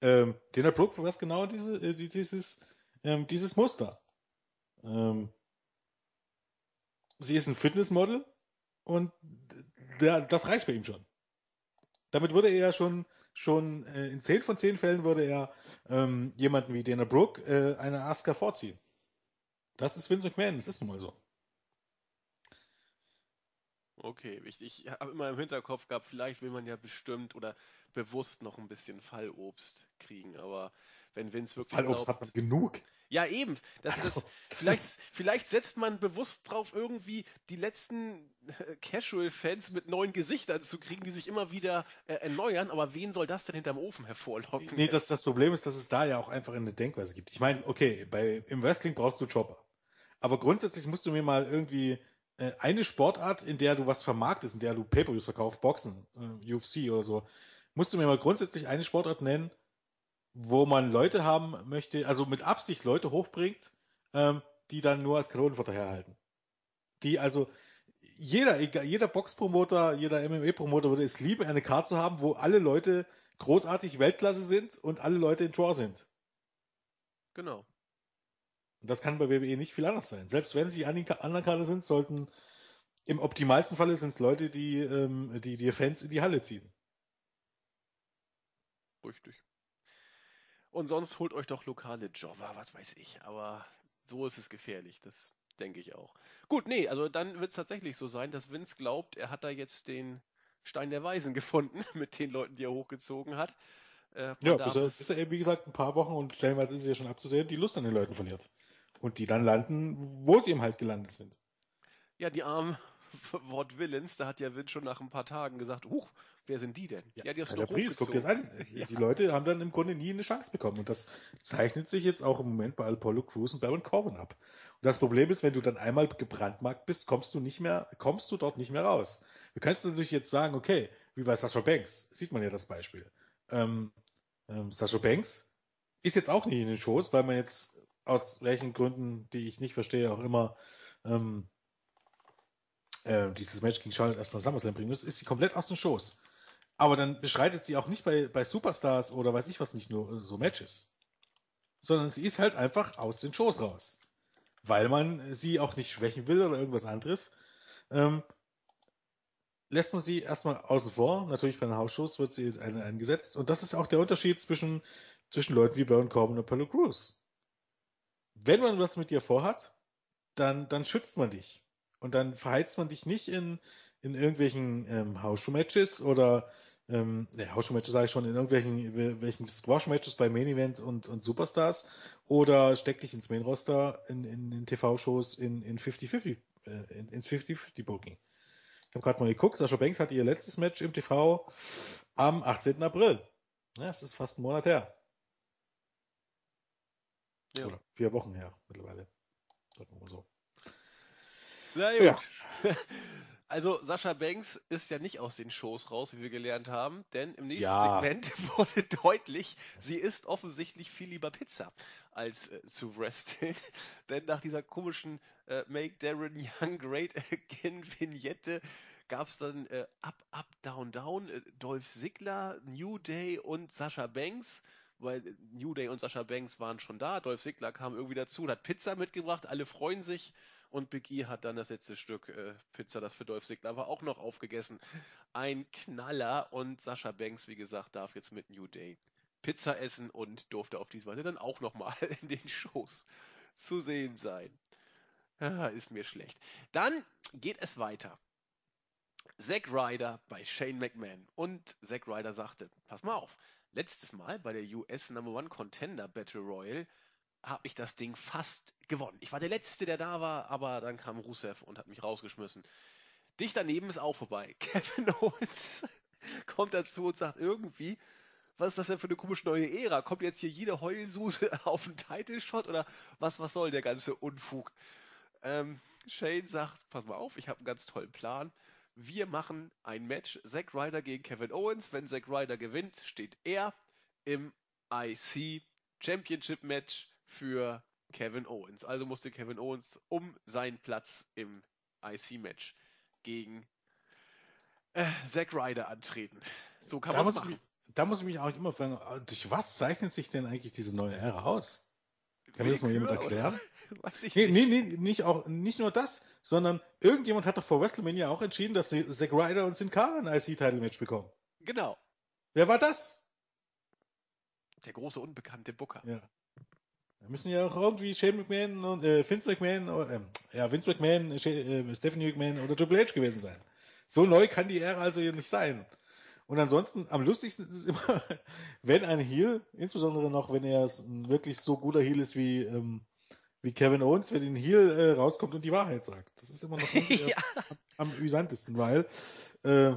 Speaker 2: Ähm, Dana Brooke war genau diese, äh, dieses, ähm, dieses Muster. Ähm, sie ist ein Fitnessmodel und der, das reicht bei ihm schon. Damit würde er ja schon, schon äh, in 10 von 10 Fällen würde er ähm, jemanden wie Dana Brooke äh, eine Asuka vorziehen. Das ist Vince McMahon, das ist nun mal so.
Speaker 1: Okay, ich, ich habe immer im Hinterkopf gehabt, vielleicht will man ja bestimmt oder bewusst noch ein bisschen Fallobst kriegen, aber wenn Vince wirklich
Speaker 2: Fallobst hat
Speaker 1: glaubt,
Speaker 2: man genug.
Speaker 1: Ja eben, das,
Speaker 2: Also,
Speaker 1: das,
Speaker 2: das
Speaker 1: vielleicht,
Speaker 2: ist-
Speaker 1: vielleicht setzt man bewusst drauf, irgendwie die letzten äh, Casual-Fans mit neuen Gesichtern zu kriegen, die sich immer wieder äh, erneuern, aber wen soll das denn hinterm Ofen hervorlocken?
Speaker 2: Nee, das, das Problem ist, dass es da ja auch einfach eine Denkweise gibt. Ich meine, okay, bei, im Wrestling brauchst du Chopper. Aber grundsätzlich musst du mir mal irgendwie äh, eine Sportart, in der du was vermarktest, in der du Pay-Per-Views verkaufst, Boxen, äh, UFC oder so, musst du mir mal grundsätzlich eine Sportart nennen, wo man Leute haben möchte, also mit Absicht Leute hochbringt, ähm, die dann nur als Kanonenfutter herhalten. Die also jeder, egal, jeder Boxpromoter, jeder MMA-Promoter würde es lieben, eine Karte zu haben, wo alle Leute großartig Weltklasse sind und alle Leute in Draw sind.
Speaker 1: Genau.
Speaker 2: Und das kann bei WWE nicht viel anders sein. Selbst wenn sie an den anderen Karte sind, sollten im optimalsten Falle sind es Leute, die, ähm, die die Fans in die Halle ziehen.
Speaker 1: Richtig. Und sonst holt euch doch lokale Jobber, was weiß ich. Aber so ist es gefährlich, das denke ich auch. Gut, nee, also dann wird es tatsächlich so sein, dass Vince glaubt, er hat da jetzt den Stein der Weisen gefunden mit den Leuten, die er hochgezogen hat. Äh,
Speaker 2: Ja, bis er, bis er eben, wie gesagt, ein paar Wochen und stellenweise ist es ja schon abzusehen, die Lust an den Leuten verliert. Und die dann landen, wo sie eben halt gelandet sind.
Speaker 1: ja, die armen Wort Villains, da hat ja Vince schon nach ein paar Tagen gesagt, huch, wer sind die denn? Ja, die hast du
Speaker 2: Breeze, guck dir das
Speaker 1: hochgezogen.
Speaker 2: an.
Speaker 1: Ja.
Speaker 2: Die Leute haben dann im Grunde nie eine Chance bekommen. Und das zeichnet sich jetzt auch im Moment bei Apollo Crews und Baron Corbin ab. Und das Problem ist, wenn du dann einmal gebrandmarkt bist, kommst du nicht mehr, kommst du dort nicht mehr raus. Du kannst natürlich jetzt sagen, okay, wie bei Sasha Banks, sieht man ja das Beispiel. Ähm, ähm, Sasha Banks ist jetzt auch nicht in den Shows, weil man jetzt aus welchen Gründen, die ich nicht verstehe, auch immer ähm, äh, dieses Match gegen Charlotte erstmal SummerSlam bringen muss, ist sie komplett aus den Shows. Aber dann beschreitet sie auch nicht bei, bei Superstars oder weiß ich was nicht nur so Matches. Sondern sie ist halt einfach aus den Shows raus. Weil man sie auch nicht schwächen will oder irgendwas anderes. Ähm, lässt man sie erstmal außen vor. Natürlich bei den Hausshows wird sie ein, eingesetzt. Und das ist auch der Unterschied zwischen, zwischen Leuten wie Baron Corbin und Apollo Crews. Wenn man was mit dir vorhat, dann, dann schützt man dich. Und dann verheizt man dich nicht in, in irgendwelchen ähm, Hausshow-Matches oder ähm, ne, Hausshow-Matches sage ich schon, in irgendwelchen welchen Squash-Matches bei Main Event und, und Superstars oder steck dich ins Main-Roster in, in, in TV-Shows in, in 50-50, äh, in, ins 50-50-Booking. Ich habe gerade mal geguckt, Sascha Banks hatte ihr letztes Match im TV am 18. April. Ja, es ist fast ein Monat her.
Speaker 1: Ja.
Speaker 2: Oder vier Wochen her mittlerweile. Sagen wir mal so.
Speaker 1: Na
Speaker 2: Ja.
Speaker 1: gut. Also Sascha Banks ist ja nicht aus den Shows raus, wie wir gelernt haben, denn im nächsten
Speaker 2: Ja.
Speaker 1: Segment wurde deutlich, sie isst offensichtlich viel lieber Pizza als äh, zu wresteln. denn nach dieser komischen äh, Make Darren Young Great Again Vignette gab es dann äh, Up, Up, Down, Down, äh, Dolph Ziggler, New Day und Sascha Banks weil New Day und Sascha Banks waren schon da. Dolph Ziggler kam irgendwie dazu und hat Pizza mitgebracht. Alle freuen sich. Und Big E hat dann das letzte Stück äh, Pizza, das für Dolph Ziggler war, auch noch aufgegessen. Ein Knaller. Und Sascha Banks, wie gesagt, darf jetzt mit New Day Pizza essen und durfte auf diese Weise dann auch nochmal in den Shows zu sehen sein. Ah, ist mir schlecht. Dann geht es weiter. Zack Ryder bei Shane McMahon. Und Zack Ryder sagte, pass mal auf, letztes Mal bei der US Number One Contender Battle Royal habe ich das Ding fast gewonnen. Ich war der Letzte, der da war, aber dann kam Rusev und hat mich rausgeschmissen. Dich daneben ist auch vorbei. Kevin Owens kommt dazu und sagt irgendwie, was ist das denn für eine komische neue Ära? Kommt jetzt hier jede Heulsuse auf den Title Shot oder was, was soll der ganze Unfug? Ähm, Shane sagt, pass mal auf, ich habe einen ganz tollen Plan. Wir machen ein Match, Zack Ryder gegen Kevin Owens. Wenn Zack Ryder gewinnt, steht er im IC Championship Match für Kevin Owens. Also musste Kevin Owens um seinen Platz im IC Match gegen äh, Zack Ryder antreten. So kann man es machen.
Speaker 2: Mich, da muss ich mich auch immer fragen, durch was zeichnet sich denn eigentlich diese neue Ära aus? Kann mir das mal jemand erklären? Weiß ich nee, nicht. Nee, nee, nicht, auch, nicht nur das, sondern irgendjemand hat doch vor WrestleMania auch entschieden, dass Zack Ryder und Sin Cara ein IC-Title-Match bekommen.
Speaker 1: Genau.
Speaker 2: Wer war das?
Speaker 1: Der große unbekannte Booker.
Speaker 2: Ja. Da müssen ja auch irgendwie Shane McMahon und äh, Vince McMahon, äh, ja, Vince McMahon, äh, Stephanie McMahon oder Triple H gewesen sein. So neu kann die Ära also hier nicht sein. Und ansonsten, am lustigsten ist es immer, wenn ein Heel, insbesondere noch, wenn er ein wirklich so guter Heel ist wie, ähm, wie Kevin Owens, wenn ein Heel äh, rauskommt und die Wahrheit sagt. Das ist immer noch ja. am, amüsantesten, weil, äh,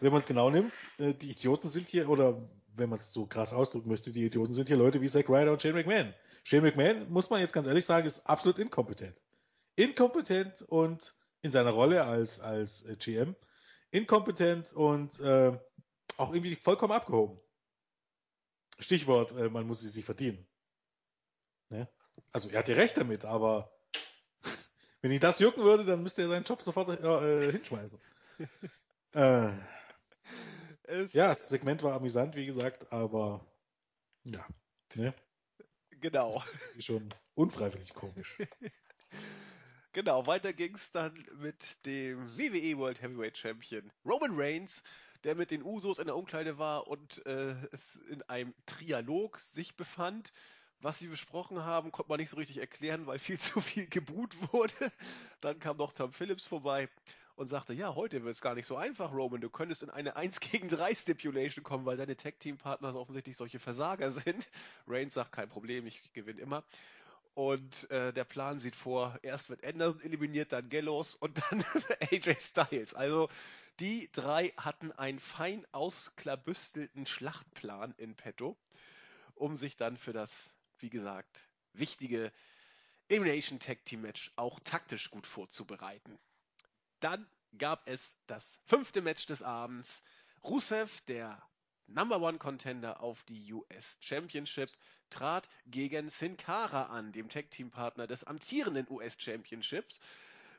Speaker 2: wenn man es genau nimmt, äh, die Idioten sind hier, oder wenn man es so krass ausdrücken möchte, die Idioten sind hier Leute wie Zack Ryder und Shane McMahon. Shane McMahon, muss man jetzt ganz ehrlich sagen, ist absolut inkompetent. Inkompetent und in seiner Rolle als, als äh, GM, inkompetent und äh, auch irgendwie vollkommen abgehoben. Stichwort, äh, man muss sie sich verdienen. Ne? Also er hat ja recht damit, aber wenn ihn das jucken würde, dann müsste er seinen Job sofort äh, hinschmeißen. äh, ja, das Segment war amüsant, wie gesagt, aber ja. Ne?
Speaker 1: Genau.
Speaker 2: Das ist schon unfreiwillig komisch.
Speaker 1: genau, weiter ging es dann mit dem WWE World Heavyweight Champion Roman Reigns, der mit den Usos in der Umkleide war und äh, es in einem Trialog sich befand. Was sie besprochen haben, konnte man nicht so richtig erklären, weil viel zu viel geboot wurde. Dann kam noch Tom Phillips vorbei und sagte, ja, heute wird es gar nicht so einfach, Roman. Du könntest in eine 1 gegen 3 Stipulation kommen, weil deine Tag-Team-Partner offensichtlich solche Versager sind. Reigns sagt, kein Problem, ich gewinne immer. Und äh, der Plan sieht vor, erst wird Anderson eliminiert, dann Gallows und dann AJ Styles. Also die drei hatten einen fein ausklabüstelten Schlachtplan in petto, um sich dann für das, wie gesagt, wichtige Elimination Tag Team Match auch taktisch gut vorzubereiten. Dann gab es das fünfte Match des Abends. Rusev, der Number One Contender auf die US Championship, trat gegen Sin Cara an, dem Tag Team Partner des amtierenden US Championships.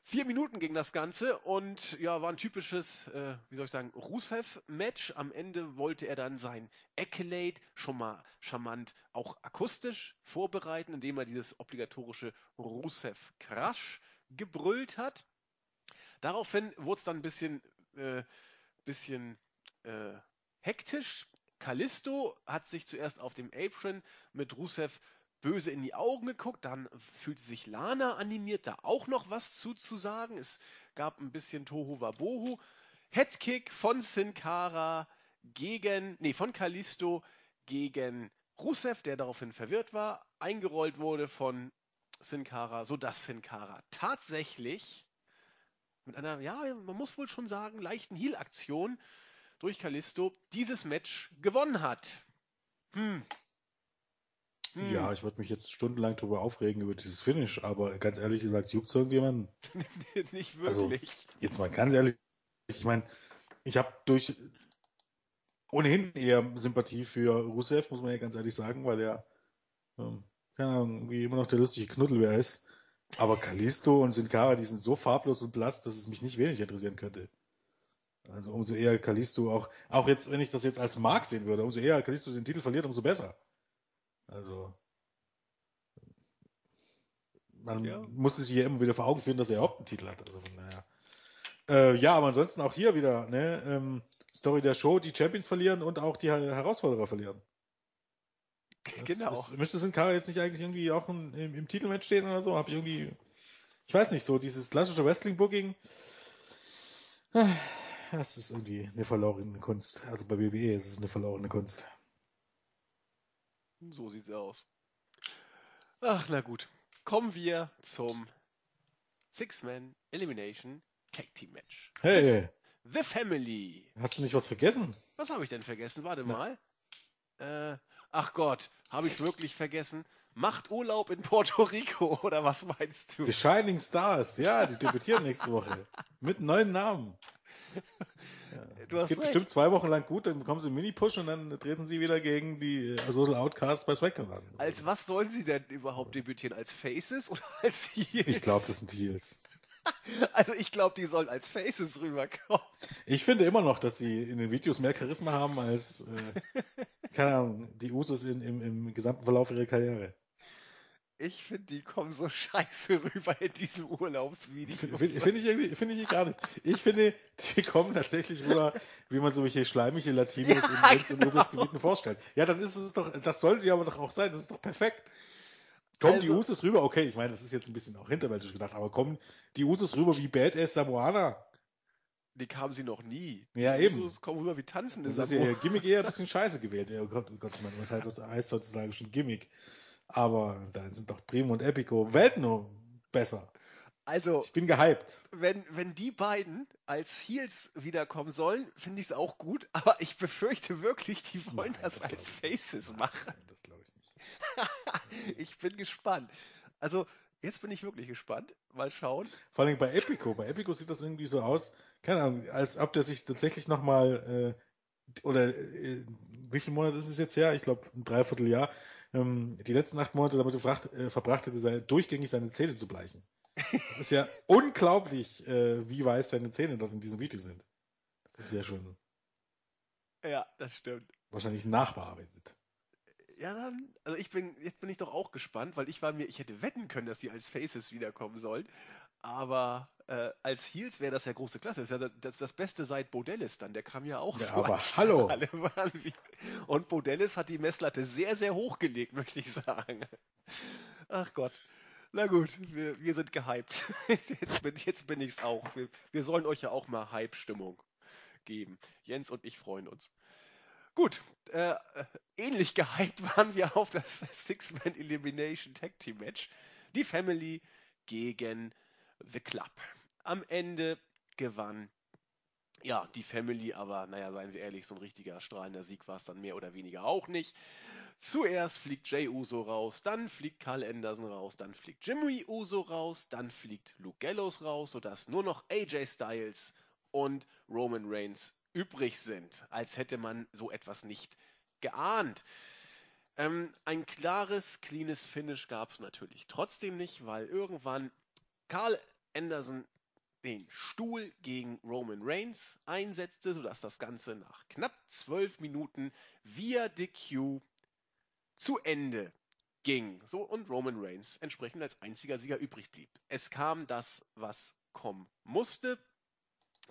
Speaker 1: Vier Minuten ging das Ganze und ja, war ein typisches, äh, wie soll ich sagen, Rusev-Match. Am Ende wollte er dann sein Accolade schon mal charmant auch akustisch vorbereiten, indem er dieses obligatorische Rusev-Crash gebrüllt hat. Daraufhin wurde es dann ein bisschen, äh, bisschen äh, hektisch. Kalisto hat sich zuerst auf dem Apron mit Rusev böse in die Augen geguckt, dann fühlte sich Lana animiert, da auch noch was zuzusagen. Es gab ein bisschen Tohu Wabohu. Headkick von Sin Cara gegen, nee, von Kalisto gegen Rusev, der daraufhin verwirrt war, eingerollt wurde von Sin Cara, sodass Sin Cara tatsächlich mit einer, ja, man muss wohl schon sagen, leichten Heal-Aktion durch Kalisto dieses Match gewonnen hat. Hm,
Speaker 2: hm. Ja, ich würde mich jetzt stundenlang darüber aufregen, über dieses Finish, aber ganz ehrlich gesagt, juckt es irgendjemanden?
Speaker 1: Nicht also, wirklich.
Speaker 2: Also, jetzt mal ganz ehrlich, ich meine, ich habe durch ohnehin eher Sympathie für Rusev, muss man ja ganz ehrlich sagen, weil er, ähm, keine Ahnung, wie immer noch der lustige Knuddelbär ist. Aber Kalisto und Sin Cara, die sind so farblos und blass, dass es mich nicht wenig interessieren könnte. Also umso eher Kalisto auch, auch jetzt, wenn ich das jetzt als Mark sehen würde, umso eher Kalisto den Titel verliert, umso besser. Also man
Speaker 1: Ja.
Speaker 2: muss es hier immer wieder vor Augen führen, dass er überhaupt einen Titel hat. Also von daher. Äh, ja, aber ansonsten auch hier wieder, ne? Ähm, Story der Show, die Champions verlieren und auch die Her- Herausforderer verlieren.
Speaker 1: Genau.
Speaker 2: Ist, müsste Sin Cara jetzt nicht eigentlich irgendwie auch im, im, im Titelmatch stehen oder so? Habe ich irgendwie. Ich weiß nicht, so dieses klassische Wrestling-Booking. Das ist irgendwie eine verlorene Kunst. Also bei WWE ist es eine verlorene Kunst.
Speaker 1: So sieht's aus. Ach, na gut. Kommen wir zum Six-Man Elimination Tag Team Match.
Speaker 2: Hey,
Speaker 1: The Family.
Speaker 2: hast du nicht was vergessen?
Speaker 1: Was habe ich denn vergessen? Warte
Speaker 2: Na.
Speaker 1: mal. Äh, ach Gott, habe ich es wirklich vergessen? Macht Urlaub in Puerto Rico oder was meinst du?
Speaker 2: The Shining Stars, ja, die debütieren nächste Woche. Mit neuen Namen. Ja,
Speaker 1: Du
Speaker 2: es geht
Speaker 1: recht.
Speaker 2: bestimmt zwei Wochen lang gut, dann bekommen sie einen Mini-Push und dann treten sie wieder gegen die äh, Social Outcasts bei SmackDown an.
Speaker 1: Als was sollen sie denn überhaupt debütieren? Als Faces oder als Heels?
Speaker 2: Ich glaube, das sind Heels.
Speaker 1: Also ich glaube, die sollen als Faces rüberkommen.
Speaker 2: Ich finde immer noch, dass sie in den Videos mehr Charisma haben als, äh, keine Ahnung, die Usos in, im, im gesamten Verlauf ihrer Karriere.
Speaker 1: Ich finde, die kommen so scheiße rüber in diesem Urlaubsvideo.
Speaker 2: Finde find ich irgendwie, finde ich gar nicht. Ich finde, die kommen tatsächlich rüber, wie man solche schleimige Latinos
Speaker 1: Ja,
Speaker 2: in
Speaker 1: genau.
Speaker 2: Urlaubsgebieten vorstellt. Ja, dann ist es doch, das soll sie aber doch auch sein, das ist doch perfekt. Kommen die
Speaker 1: Also-
Speaker 2: Usos rüber, okay, ich meine, das ist jetzt ein bisschen auch hinterwältig gedacht, aber kommen die Usos rüber wie Badass Samoana?
Speaker 1: Die kamen sie noch nie.
Speaker 2: Ja,
Speaker 1: Die
Speaker 2: eben.
Speaker 1: Usos kommen rüber wie tanzende
Speaker 2: Das ist ja ihr Gimmick eher ein bisschen scheiße gewählt. Ja, Oh Gott, oh Gott, ich meine, was heißt, heutzutage schon Gimmick? Aber da sind doch Primo und Epico Welten nur besser.
Speaker 1: Also,
Speaker 2: Ich bin gehypt.
Speaker 1: wenn, wenn die beiden als Heels wiederkommen sollen, finde ich es auch gut, aber ich befürchte wirklich, die wollen
Speaker 2: Nein,
Speaker 1: das,
Speaker 2: das
Speaker 1: als
Speaker 2: nicht.
Speaker 1: Faces machen.
Speaker 2: nein, das glaube ich nicht.
Speaker 1: ich bin gespannt. Also, jetzt bin ich wirklich gespannt. Mal schauen.
Speaker 2: Vor allem bei Epico. Bei Epico sieht das irgendwie so aus, keine Ahnung, als ob der sich tatsächlich nochmal, äh, oder äh, wie viele Monate ist es jetzt her? Ich glaube, ein Dreivierteljahr. Ähm, die letzten acht Monate damit gefracht, äh, verbracht hätte, seine, durchgängig seine Zähne zu bleichen. Das ist ja unglaublich, äh, wie weiß seine Zähne dort in diesem Video sind. Das ist ja schon
Speaker 1: Ja, das stimmt.
Speaker 2: wahrscheinlich nachbearbeitet.
Speaker 1: Ja, dann, also ich bin, jetzt bin ich doch auch gespannt, weil ich war mir, ich hätte wetten können, dass die als Faces wiederkommen sollen. Aber äh, als Heels wäre das ja große Klasse. Das ist ja das, das Beste seit Bodellis dann. Der kam ja auch
Speaker 2: Ja,
Speaker 1: so
Speaker 2: aber hallo.
Speaker 1: Und Bodellis hat die Messlatte sehr, sehr hoch gelegt, möchte ich sagen. Ach Gott. Na gut, wir, wir sind gehypt. Jetzt bin, jetzt bin ich's auch. Wir, wir sollen euch ja auch mal Hype-Stimmung geben. Jens und ich freuen uns. Gut, äh, ähnlich gehypt waren wir auf das Six-Man Elimination Tag Team Match. Die Family gegen The Club. Am Ende gewann ja die Family, aber naja, seien wir ehrlich, so ein richtiger strahlender Sieg war es dann mehr oder weniger auch nicht. Zuerst fliegt Jay Uso raus, dann fliegt Carl Anderson raus, dann fliegt Jimmy Uso raus, dann fliegt Luke Gallows raus, sodass nur noch AJ Styles und Roman Reigns übrig sind, als hätte man so etwas nicht geahnt. Ähm, ein klares, cleanes Finish gab es natürlich trotzdem nicht, weil irgendwann Carl Anderson den Stuhl gegen Roman Reigns einsetzte, sodass das Ganze nach knapp zwölf Minuten via DQ zu Ende ging. So und Roman Reigns entsprechend als einziger Sieger übrig blieb. Es kam das, was kommen musste.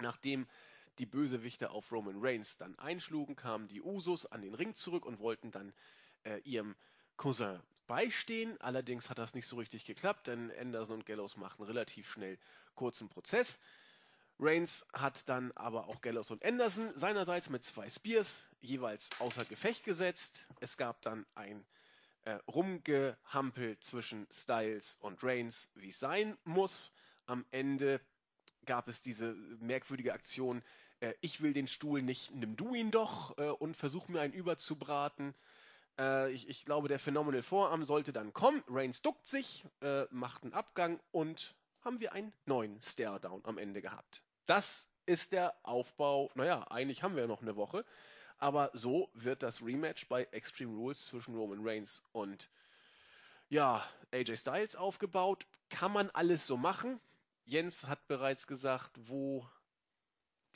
Speaker 1: Nachdem die Bösewichte auf Roman Reigns dann einschlugen, kamen die Usos an den Ring zurück und wollten dann äh, ihrem Cousin beistehen. Allerdings hat das nicht so richtig geklappt, denn Anderson und Gallows machten relativ schnell kurzen Prozess. Reigns hat dann aber auch Gallows und Anderson seinerseits mit zwei Spears jeweils außer Gefecht gesetzt. Es gab dann ein äh, Rumgehampel zwischen Styles und Reigns, wie es sein muss. Am Ende gab es diese merkwürdige Aktion, äh, ich will den Stuhl nicht, nimm du ihn doch äh, und versuch mir einen überzubraten. Äh, ich, ich glaube, der Phenomenal Vorarm sollte dann kommen. Reigns duckt sich, äh, macht einen Abgang und haben wir einen neuen Stare-Down am Ende gehabt. Das ist der Aufbau. Naja, eigentlich haben wir ja noch eine Woche. Aber so wird das Rematch bei Extreme Rules zwischen Roman Reigns und ja, AJ Styles aufgebaut. Kann man alles so machen? Jens hat bereits gesagt, wo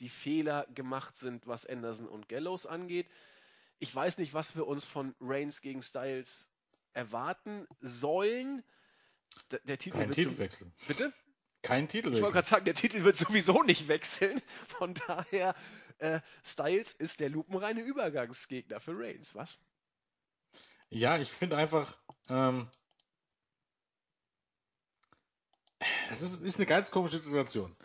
Speaker 1: die Fehler gemacht sind, was Anderson und Gallows angeht. Ich weiß nicht, was wir uns von Reigns gegen Styles erwarten sollen. Der, der Titel
Speaker 2: Kein Titelwechsel.
Speaker 1: So, bitte?
Speaker 2: Kein
Speaker 1: Ich wollte
Speaker 2: Titelwechsel.
Speaker 1: gerade sagen, der Titel wird sowieso nicht wechseln. Von daher, äh, Styles ist der lupenreine Übergangsgegner für Reigns, was?
Speaker 2: Ja, ich finde einfach, ähm, das ist, ist eine ganz komische Situation.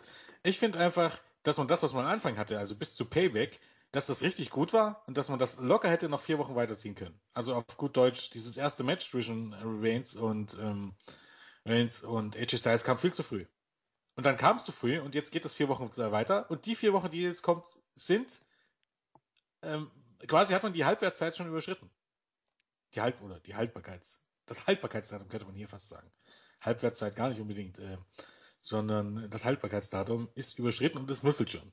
Speaker 2: Ich finde einfach, dass man das, was man am Anfang hatte, also bis zu Payback, dass das richtig gut war und dass man das locker hätte noch vier Wochen weiterziehen können. Also auf gut Deutsch, dieses erste Match zwischen Reigns und ähm, Reigns und AJ Styles kam viel zu früh. Und dann kam es zu früh und jetzt geht es vier Wochen weiter. Und die vier Wochen, die jetzt kommt, sind ähm, quasi hat man die Halbwertszeit schon überschritten. Die Halb oder die Haltbarkeits. Das Haltbarkeitsdatum könnte man hier fast sagen. Halbwertszeit gar nicht unbedingt, äh, sondern das Haltbarkeitsdatum ist überschritten und das müffelt schon.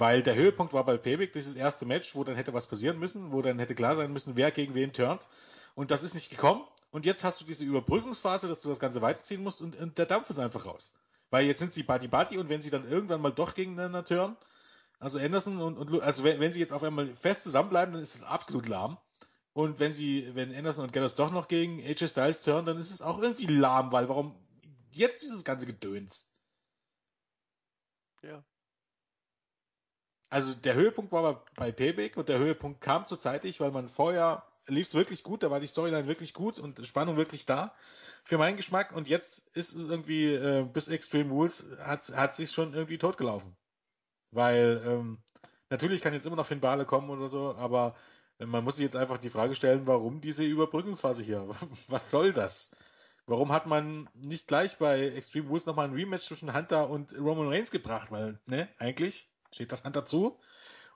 Speaker 2: Weil der Höhepunkt war bei Payback dieses erste Match, wo dann hätte was passieren müssen, wo dann hätte klar sein müssen, wer gegen wen turnt. Und das ist nicht gekommen. Und jetzt hast du diese Überbrückungsphase, dass du das Ganze weiterziehen musst und, und der Dampf ist einfach raus. Weil jetzt sind sie Buddy Buddy und wenn sie dann irgendwann mal doch gegeneinander turnen, also Anderson und, und also wenn, wenn sie jetzt auf einmal fest zusammenbleiben, dann ist es absolut lahm. Und wenn sie, wenn Anderson und Gallows doch noch gegen AJ Styles turnen, dann ist es auch irgendwie lahm, weil warum jetzt dieses ganze Gedöns?
Speaker 1: Ja.
Speaker 2: Also der Höhepunkt war bei- Payback und der Höhepunkt kam zurzeitig, weil man vorher lief es wirklich gut, da war die Storyline wirklich gut und Spannung wirklich da für meinen Geschmack und jetzt ist es irgendwie äh, bis Extreme Rules hat hat sich schon irgendwie totgelaufen. Weil ähm, natürlich kann jetzt immer noch Finn Balor kommen oder so, aber äh, man muss sich jetzt einfach die Frage stellen, warum diese Überbrückungsphase hier? Was soll das? Warum hat man nicht gleich bei Extreme Rules nochmal ein Rematch zwischen Hunter und Roman Reigns gebracht? Weil, ne, eigentlich steht das Hunter zu.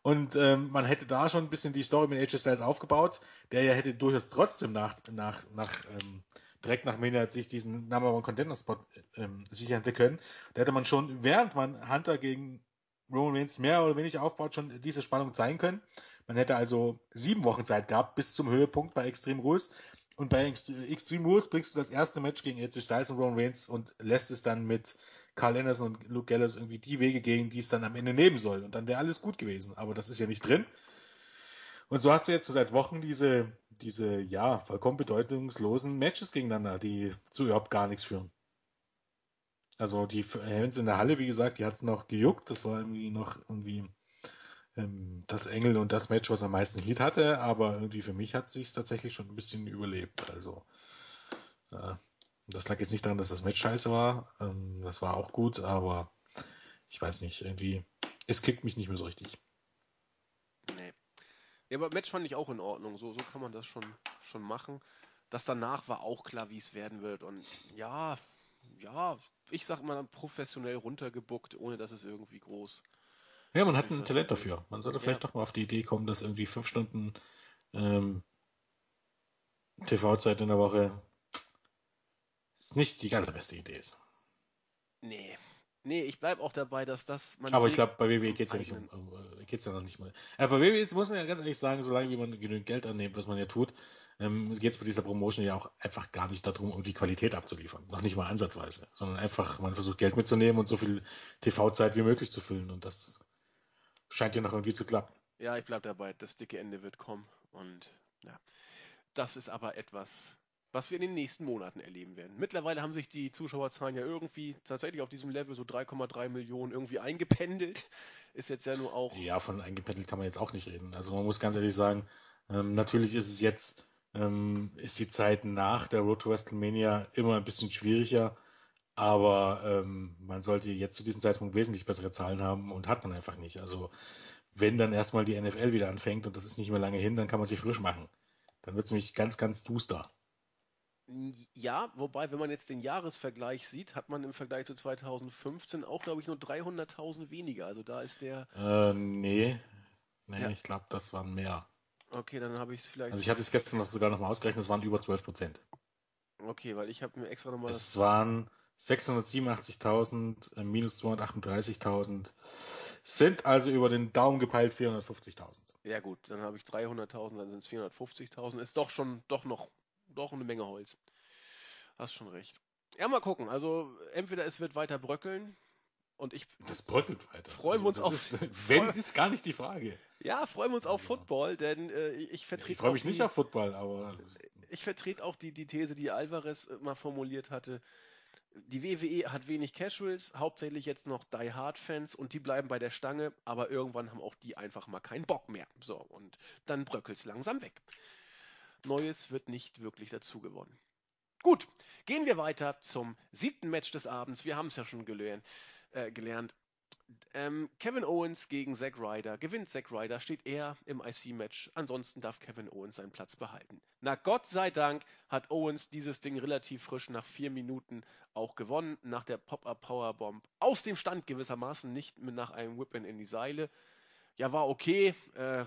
Speaker 2: Und ähm, man hätte da schon ein bisschen die Story mit AJ Styles aufgebaut, der ja hätte durchaus trotzdem nach, nach, nach ähm, direkt nach Mania sich diesen Number One Contender Spot ähm, sichern hätte können. Da hätte man schon, während man Hunter gegen Roman Reigns mehr oder weniger aufbaut, schon diese Spannung zeigen können. Man hätte also sieben Wochen Zeit gehabt bis zum Höhepunkt bei Extreme Rules. Und bei Ext- Extreme Rules bringst du das erste Match gegen AJ Styles und Roman Reigns und lässt es dann mit Carl Anderson und Luke Gallows irgendwie die Wege gehen, die es dann am Ende nehmen soll. Und dann wäre alles gut gewesen. Aber das ist ja nicht drin. Und so hast du jetzt so seit Wochen diese, diese, ja, vollkommen bedeutungslosen Matches gegeneinander, die zu überhaupt gar nichts führen. Also die Helms in der Halle, wie gesagt, die hat es noch gejuckt. Das war irgendwie noch irgendwie ähm, das Engel und das Match, was am meisten Heat hatte. Aber irgendwie für mich hat sich tatsächlich schon ein bisschen überlebt. Also äh, das lag jetzt nicht daran, dass das Match scheiße war. Ähm, das war auch gut, aber ich weiß nicht, irgendwie, es kickt mich nicht mehr so richtig.
Speaker 1: Nee. Ja, aber Match fand ich auch in Ordnung. So, so kann man das schon, schon machen. Das danach war auch klar, wie es werden wird. Und ja, ja, ich sag mal professionell runtergebuckt, ohne dass es irgendwie groß.
Speaker 2: Ja, man hat ein Talent dafür. Man sollte vielleicht
Speaker 1: Ja.
Speaker 2: doch mal auf die Idee kommen, dass irgendwie fünf Stunden ähm, TV-Zeit in der Woche ist nicht die allerbeste Idee ist.
Speaker 1: Nee. Nee, ich bleib auch dabei, dass das man
Speaker 2: Aber ich glaube, bei WWE geht es ja nicht um, um äh, geht's ja noch nicht mal. Äh, bei WWE ist, muss man ja ganz ehrlich sagen, solange wie man genügend Geld annimmt, was man ja tut, ähm, geht es bei dieser Promotion ja auch einfach gar nicht darum, irgendwie Qualität abzuliefern. Noch nicht mal ansatzweise. Sondern einfach, man versucht Geld mitzunehmen und so viel TV-Zeit wie möglich zu füllen. Und das scheint ja noch irgendwie zu klappen.
Speaker 1: Ja, ich bleib dabei. Das dicke Ende wird kommen. Und ja, das ist aber etwas, was wir in den nächsten Monaten erleben werden. Mittlerweile haben sich die Zuschauerzahlen ja irgendwie tatsächlich auf diesem Level so 3,3 Millionen irgendwie eingependelt. Ist jetzt ja nur auch.
Speaker 2: Ja, von eingependelt kann man jetzt auch nicht reden. Also man muss ganz ehrlich sagen, ähm, natürlich ist es jetzt, ähm, ist die Zeit nach der Road to WrestleMania immer ein bisschen schwieriger, aber ähm, man sollte jetzt zu diesem Zeitpunkt wesentlich bessere Zahlen haben und hat man einfach nicht. Also wenn dann erstmal die NFL wieder anfängt und das ist nicht mehr lange hin, dann kann man sich frisch machen. Dann wird es nämlich ganz, ganz duster.
Speaker 1: Ja, wobei, wenn man jetzt den Jahresvergleich sieht, hat man im Vergleich zu 2015 auch, glaube ich, nur 300.000 weniger. Also da ist der.
Speaker 2: Äh, nee, nee,
Speaker 1: Ja.
Speaker 2: ich glaube, das waren mehr.
Speaker 1: Okay, dann habe ich es vielleicht.
Speaker 2: Also ich hatte es gestern noch sogar noch mal ausgerechnet, es waren über 12 Prozent.
Speaker 1: Okay, weil ich habe mir extra nochmal das.
Speaker 2: Es waren 687.000 äh, minus 238.000. Sind also über den Daumen gepeilt 450.000.
Speaker 1: Ja gut, dann habe ich 300.000, dann sind es 450.000. Ist doch schon, doch noch, doch eine Menge Holz. Hast schon recht. Ja, mal gucken. Also entweder es wird weiter bröckeln und ich,
Speaker 2: Das bröckelt weiter. Also
Speaker 1: Freuen wir uns
Speaker 2: das
Speaker 1: auf-
Speaker 2: Ist, wenn, ist gar nicht die Frage.
Speaker 1: ja, freuen wir uns auf
Speaker 2: Ja.
Speaker 1: Football, denn äh, ich vertrete
Speaker 2: Ich freue mich
Speaker 1: die,
Speaker 2: nicht auf Football, aber
Speaker 1: ich vertrete auch die, die These, die Alvarez mal formuliert hatte. Die WWE hat wenig Casuals, hauptsächlich jetzt noch Die Hard Fans und die bleiben bei der Stange, aber irgendwann haben auch die einfach mal keinen Bock mehr. So, und dann bröckelt es langsam weg. Neues wird nicht wirklich dazu gewonnen. Gut, gehen wir weiter zum siebten Match des Abends. Wir haben es ja schon gelernt. Äh, gelernt. Ähm, Kevin Owens gegen Zack Ryder. Gewinnt Zack Ryder, steht er im IC-Match. Ansonsten darf Kevin Owens seinen Platz behalten. Na Gott sei Dank hat Owens dieses Ding relativ frisch nach vier Minuten auch gewonnen. Nach der Pop-Up Powerbomb aus dem Stand gewissermaßen, nicht nach einem Whip-In in die Seile. Ja, war okay. Äh,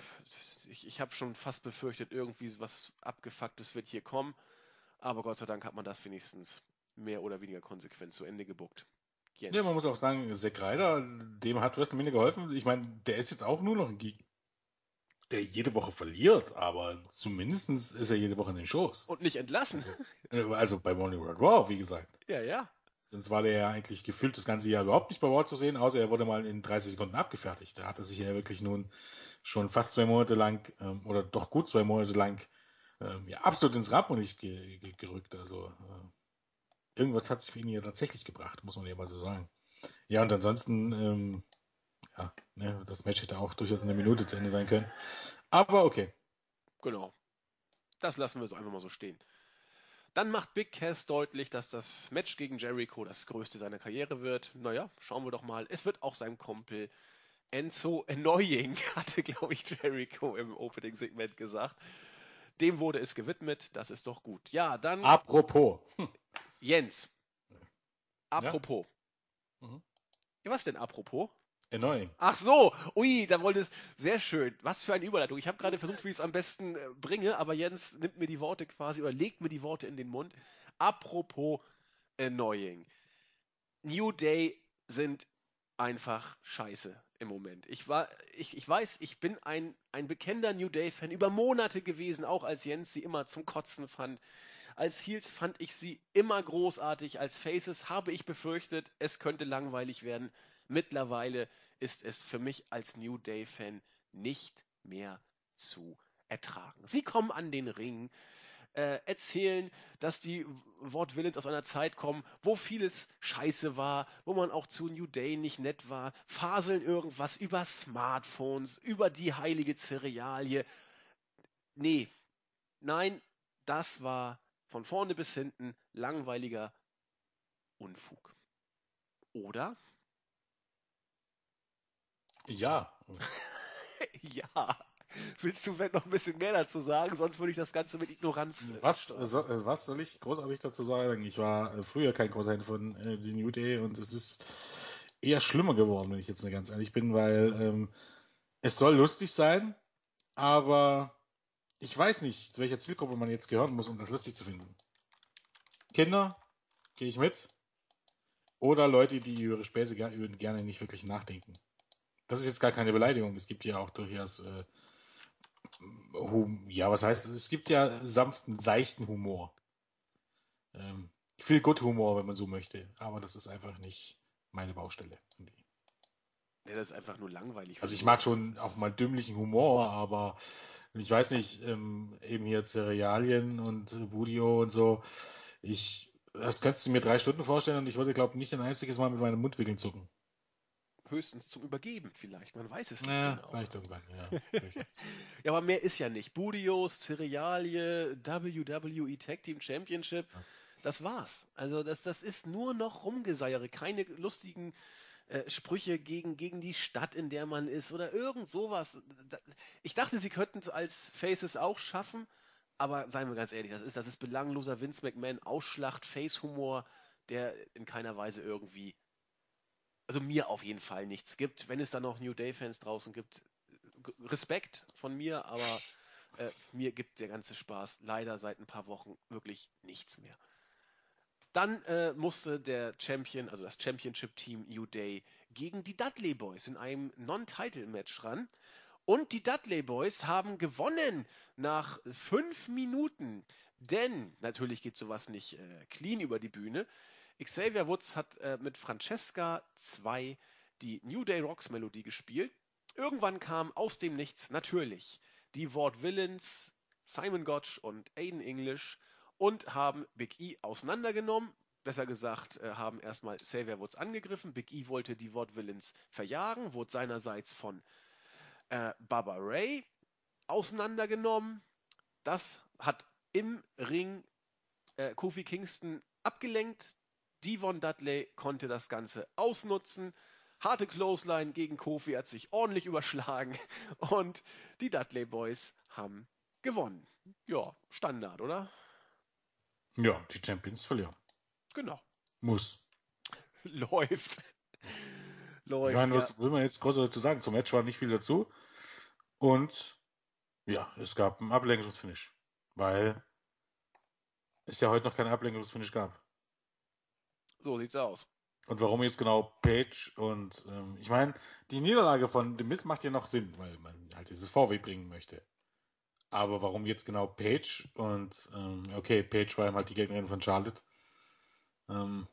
Speaker 1: ich ich habe schon fast befürchtet, irgendwie was Abgefucktes wird hier kommen. Aber Gott sei Dank hat man das wenigstens mehr oder weniger konsequent zu Ende gebuckt.
Speaker 2: Jens. Ja, man muss auch sagen, Zack Ryder, dem hat WrestleMania geholfen. Ich meine, der ist jetzt auch nur noch ein Geek, der jede Woche verliert, aber zumindest ist er jede Woche in den Shows.
Speaker 1: Und nicht entlassen.
Speaker 2: Also, also bei Morning World Raw, wie gesagt.
Speaker 1: Ja, ja.
Speaker 2: Sonst war der ja eigentlich gefühlt das ganze Jahr überhaupt nicht bei Raw zu sehen, außer er wurde mal in 30 Sekunden abgefertigt. Da hat er sich ja wirklich nun schon fast zwei Monate lang, ähm, oder doch gut zwei Monate lang, ähm, ja, absolut ins Rampenlicht ge ge gerückt. Also, äh, irgendwas hat es für ihn ja tatsächlich gebracht, muss man ja mal so sagen. Ja, und ansonsten, ähm, ja, ne, das Match hätte auch durchaus eine Minute zu Ende sein können. Aber okay.
Speaker 1: Genau. Das lassen wir so einfach mal so stehen. Dann macht Big Cass deutlich, dass das Match gegen Jericho das größte seiner Karriere wird. Naja, schauen wir doch mal. Es wird auch sein Kumpel Enzo Annoying, hatte, glaube ich, Jericho im Opening-Segment gesagt. Dem wurde es gewidmet. Das ist doch gut. Ja, dann.
Speaker 2: Apropos. Hm.
Speaker 1: Jens. Apropos. Ja? Mhm. Was denn apropos?
Speaker 2: Annoying.
Speaker 1: Ach so, ui, da wollte es. Sehr schön. Was für eine Überleitung. Ich habe gerade versucht, wie ich es am besten äh, bringe, aber Jens nimmt mir die Worte quasi oder legt mir die Worte in den Mund. Apropos annoying. New Day sind einfach scheiße im Moment. Ich war, ich, ich weiß, ich bin ein, ein bekennender New Day-Fan über Monate gewesen, auch als Jens sie immer zum Kotzen fand. Als Heels fand ich sie immer großartig. Als Faces habe ich befürchtet, es könnte langweilig werden. Mittlerweile ist es für mich als New Day-Fan nicht mehr zu ertragen. Sie kommen an den Ring, äh, erzählen, dass die Wortwillens aus einer Zeit kommen, wo vieles scheiße war, wo man auch zu New Day nicht nett war, faseln irgendwas über Smartphones, über die heilige Cerealie. Nee, nein, das war von vorne bis hinten langweiliger Unfug. Oder?
Speaker 2: Ja.
Speaker 1: ja. Willst du vielleicht noch ein bisschen mehr dazu sagen? Sonst würde ich das Ganze mit Ignoranz.
Speaker 2: Äh, was, so, äh, was soll ich großartig dazu sagen? Ich war äh, früher kein großer Fan von äh, die New Day und es ist eher schlimmer geworden, wenn ich jetzt ganz ehrlich bin, weil ähm, es soll lustig sein, aber ich weiß nicht, zu welcher Zielgruppe man jetzt gehören muss, um das lustig zu finden. Kinder, gehe ich mit. Oder Leute, die über ihre Späße gerne nicht wirklich nachdenken. Das ist jetzt gar keine Beleidigung. Es gibt ja auch durchaus, äh, hum, ja, was heißt, es gibt ja sanften, seichten Humor. Ähm, viel Good Humor, wenn man so möchte. Aber das ist einfach nicht meine Baustelle.
Speaker 1: Ja, das ist einfach nur langweilig.
Speaker 2: Also ich mag schon auch mal dümmlichen Humor, aber ich weiß nicht, ähm, eben hier Cerealien und Vudio und so. Ich, das könntest du mir drei Stunden vorstellen und ich würde, glaube ich, nicht ein einziges Mal mit meinen Mundwinkeln zucken.
Speaker 1: Höchstens zum Übergeben vielleicht, man weiß es nicht
Speaker 2: ja, genau. Vielleicht irgendwann, ja.
Speaker 1: ja, aber mehr ist ja nicht. Budios, Cerealie, WWE Tag Team Championship, ja. das war's. Also das, das ist nur noch Rumgeseiere, keine lustigen äh, Sprüche gegen, gegen die Stadt, in der man ist oder irgend sowas. Ich dachte, sie könnten es als Faces auch schaffen, aber seien wir ganz ehrlich, das ist, das ist belangloser Vince McMahon Ausschlacht, Face-Humor, der in keiner Weise irgendwie, also mir auf jeden Fall nichts gibt. Wenn es dann noch New Day-Fans draußen gibt, Respekt von mir, aber äh, mir gibt der ganze Spaß leider seit ein paar Wochen wirklich nichts mehr. Dann äh, musste der Champion, also das Championship-Team New Day, gegen die Dudley Boys in einem Non-Title-Match ran. Und die Dudley Boys haben gewonnen nach fünf Minuten. Denn natürlich geht sowas nicht äh, clean über die Bühne. Xavier Woods hat äh, mit Francesca 2 die New Day Rocks Melodie gespielt. Irgendwann kam aus dem Nichts natürlich die Wort Villains Simon Gotch und Aiden English und haben Big E auseinandergenommen. Besser gesagt, äh, haben erstmal Xavier Woods angegriffen. Big E wollte die Vaudevillains verjagen, wurde seinerseits von äh, Baba Ray auseinandergenommen. Das hat im Ring äh, Kofi Kingston abgelenkt. Devon Dudley konnte das Ganze ausnutzen. Harte Clothesline gegen Kofi hat sich ordentlich überschlagen und die Dudley Boys haben gewonnen. Ja, Standard, oder?
Speaker 2: Ja, die Champions verlieren.
Speaker 1: Genau.
Speaker 2: Muss.
Speaker 1: Läuft.
Speaker 2: Läuft. Ich meine, ja. was will man jetzt groß dazu sagen? Zum Match war nicht viel dazu. Und ja, es gab ein Ablenkungsfinish. Weil es ja heute noch kein Ablenkungsfinish gab.
Speaker 1: So sieht's aus.
Speaker 2: Und warum jetzt genau Page und ähm, ich meine, die Niederlage von The Miz macht ja noch Sinn, weil man halt dieses VW bringen möchte. Aber warum jetzt genau Page und ähm, okay, Page war halt die Gegnerin von Charlotte. Ähm,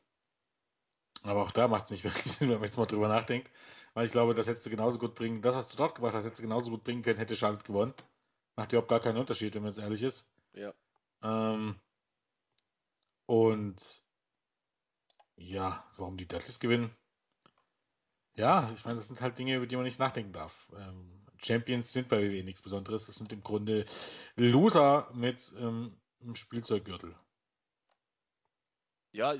Speaker 2: aber auch da macht es nicht wirklich Sinn, wenn man jetzt mal drüber nachdenkt. Weil ich glaube, das hättest du genauso gut bringen, das, was du dort gebracht hast, hättest du genauso gut bringen können, hätte Charlotte gewonnen. Macht überhaupt gar keinen Unterschied, wenn man jetzt ehrlich ist.
Speaker 1: Ja.
Speaker 2: Ähm, und ja, warum die Dudleys gewinnen? Ja, ich meine, das sind halt Dinge, über die man nicht nachdenken darf. Ähm, Champions sind bei WWE nichts Besonderes. Das sind im Grunde Loser mit ähm, einem Spielzeuggürtel.
Speaker 1: Ja,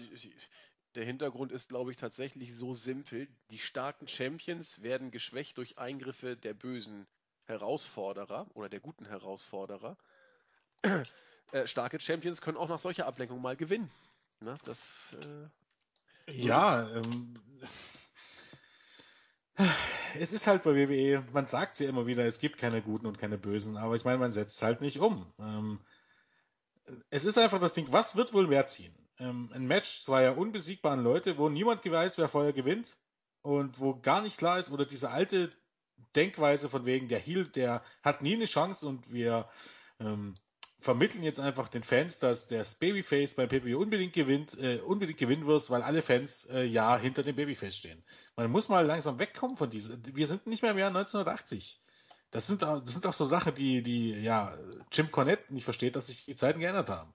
Speaker 1: der Hintergrund ist, glaube ich, tatsächlich so simpel. Die starken Champions werden geschwächt durch Eingriffe der bösen Herausforderer oder der guten Herausforderer. Äh, starke Champions können auch nach solcher Ablenkung mal gewinnen. Na, das äh,
Speaker 2: ja, ähm, es ist halt bei WWE, man sagt ja immer wieder, es gibt keine Guten und keine Bösen, aber ich meine, man setzt es halt nicht um. Ähm, es ist einfach das Ding, was wird wohl mehr ziehen? Ähm, ein Match zweier unbesiegbaren Leute, wo niemand weiß, wer vorher gewinnt und wo gar nicht klar ist, oder diese alte Denkweise von wegen, der Heal, der hat nie eine Chance und wir ähm, vermitteln jetzt einfach den Fans, dass das Babyface beim PPV unbedingt gewinnt, äh, unbedingt gewinnen wird, weil alle Fans äh, ja hinter dem Babyface stehen. Man muss mal langsam wegkommen von diesem. Wir sind nicht mehr im Jahr 1980. Das sind, das sind auch so Sachen, die, die, ja, Jim Cornette nicht versteht, dass sich die Zeiten geändert haben.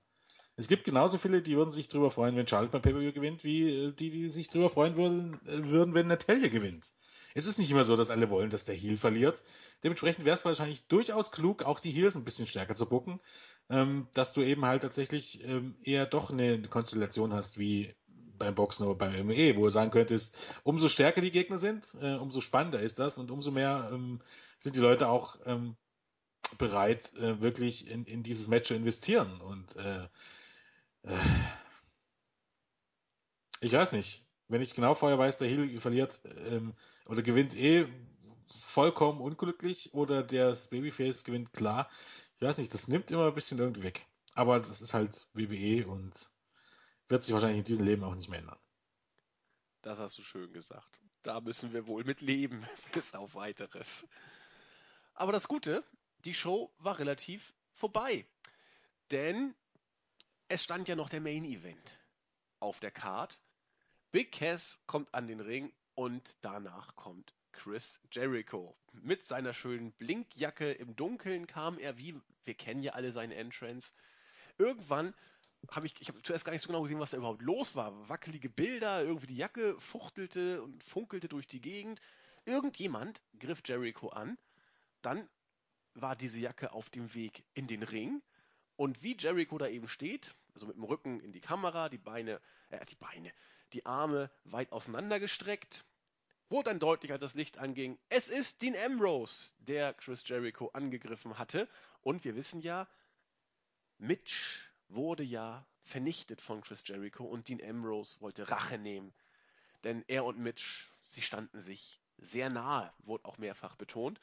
Speaker 2: Es gibt genauso viele, die würden sich darüber freuen, wenn Charlotte beim PPV gewinnt, wie äh, die, die sich darüber freuen würden, äh, würden wenn Natalia gewinnt. Es ist nicht immer so, dass alle wollen, dass der Heel verliert. Dementsprechend wäre es wahrscheinlich durchaus klug, auch die Heels ein bisschen stärker zu bucken, ähm, dass du eben halt tatsächlich ähm, eher doch eine Konstellation hast wie beim Boxen oder beim ME, wo du sagen könntest, umso stärker die Gegner sind, äh, umso spannender ist das und umso mehr ähm, sind die Leute auch ähm, bereit, äh, wirklich in, in dieses Match zu investieren. Und äh, äh, ich weiß nicht, wenn ich genau vorher weiß, der Heel verliert ähm, oder gewinnt eh vollkommen unglücklich oder das Babyface gewinnt klar, ich weiß nicht, das nimmt immer ein bisschen irgendwie weg. Aber das ist halt WWE und wird sich wahrscheinlich in diesem Leben auch nicht mehr ändern.
Speaker 1: Das hast du schön gesagt. Da müssen wir wohl mit leben, bis auf weiteres. Aber das Gute, die Show war relativ vorbei. Denn es stand ja noch der Main Event auf der Card. Big Cass kommt an den Ring und danach kommt Chris Jericho. Mit seiner schönen Blinkjacke im Dunkeln kam er, wie wir kennen ja alle seine Entrance. Irgendwann habe ich, ich habe zuerst gar nicht so genau gesehen, was da überhaupt los war. Wackelige Bilder, irgendwie die Jacke fuchtelte und funkelte durch die Gegend. Irgendjemand griff Jericho an. Dann war diese Jacke auf dem Weg in den Ring. Und wie Jericho da eben steht, also mit dem Rücken in die Kamera, die Beine, äh, die Beine, die Arme weit auseinandergestreckt, wurde dann deutlich, als das Licht anging, es ist Dean Ambrose, der Chris Jericho angegriffen hatte. Und wir wissen ja, Mitch wurde ja vernichtet von Chris Jericho und Dean Ambrose wollte Rache nehmen. Denn er und Mitch, sie standen sich sehr nahe, wurde auch mehrfach betont.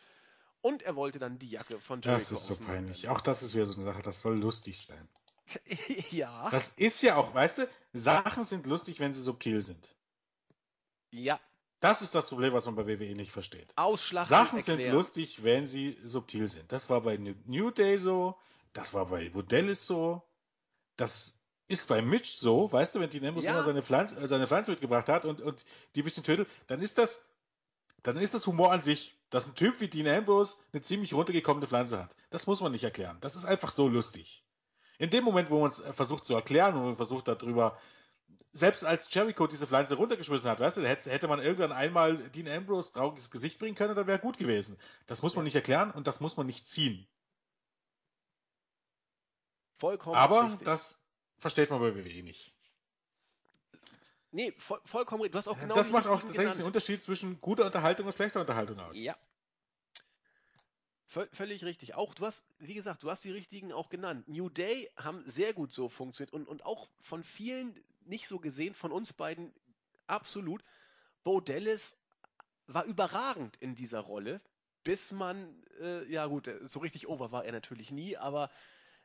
Speaker 1: Und er wollte dann die Jacke von Jericho.
Speaker 2: Das ist so peinlich. Auch das ist wieder so eine Sache, das soll lustig sein.
Speaker 1: ja.
Speaker 2: Das ist ja auch, weißt du, Sachen sind lustig, wenn sie subtil sind.
Speaker 1: Ja,
Speaker 2: das ist das Problem, was man bei WWE nicht versteht.
Speaker 1: Ausschlachten
Speaker 2: Sachen erklären. sind lustig, wenn sie subtil sind. Das war bei New Day so, das war bei Vodellis so, das ist bei Mitch so, weißt du, wenn die Nemos ja. immer seine Pflanze, äh, seine Pflanze mitgebracht hat und, und die ein bisschen tötet, dann ist das, dann ist das Humor an sich. dass ein Typ wie Dean Ambrose eine ziemlich runtergekommene Pflanze hat. Das muss man nicht erklären. Das ist einfach so lustig. In dem Moment, wo man es versucht zu erklären und man versucht darüber, selbst als Jericho diese Pflanze runtergeschmissen hat, weißt du, hätte man irgendwann einmal Dean Ambrose trauriges Gesicht bringen können, dann wäre gut gewesen. Das muss man nicht erklären und das muss man nicht ziehen.
Speaker 1: Vollkommen
Speaker 2: Aber
Speaker 1: richtig.
Speaker 2: das versteht man bei WWE nicht.
Speaker 1: Nee, voll, vollkommen richtig. Du hast auch genau
Speaker 2: das macht auch tatsächlich den
Speaker 1: genannt.
Speaker 2: Unterschied zwischen guter Unterhaltung und schlechter Unterhaltung aus.
Speaker 1: Ja. Völ- Völlig richtig. Auch du hast, wie gesagt, du hast die richtigen auch genannt. New Day haben sehr gut so funktioniert und, und auch von vielen nicht so gesehen, von uns beiden absolut. Bo Dallas war überragend in dieser Rolle, bis man, äh, ja gut, äh, so richtig over war er natürlich nie, aber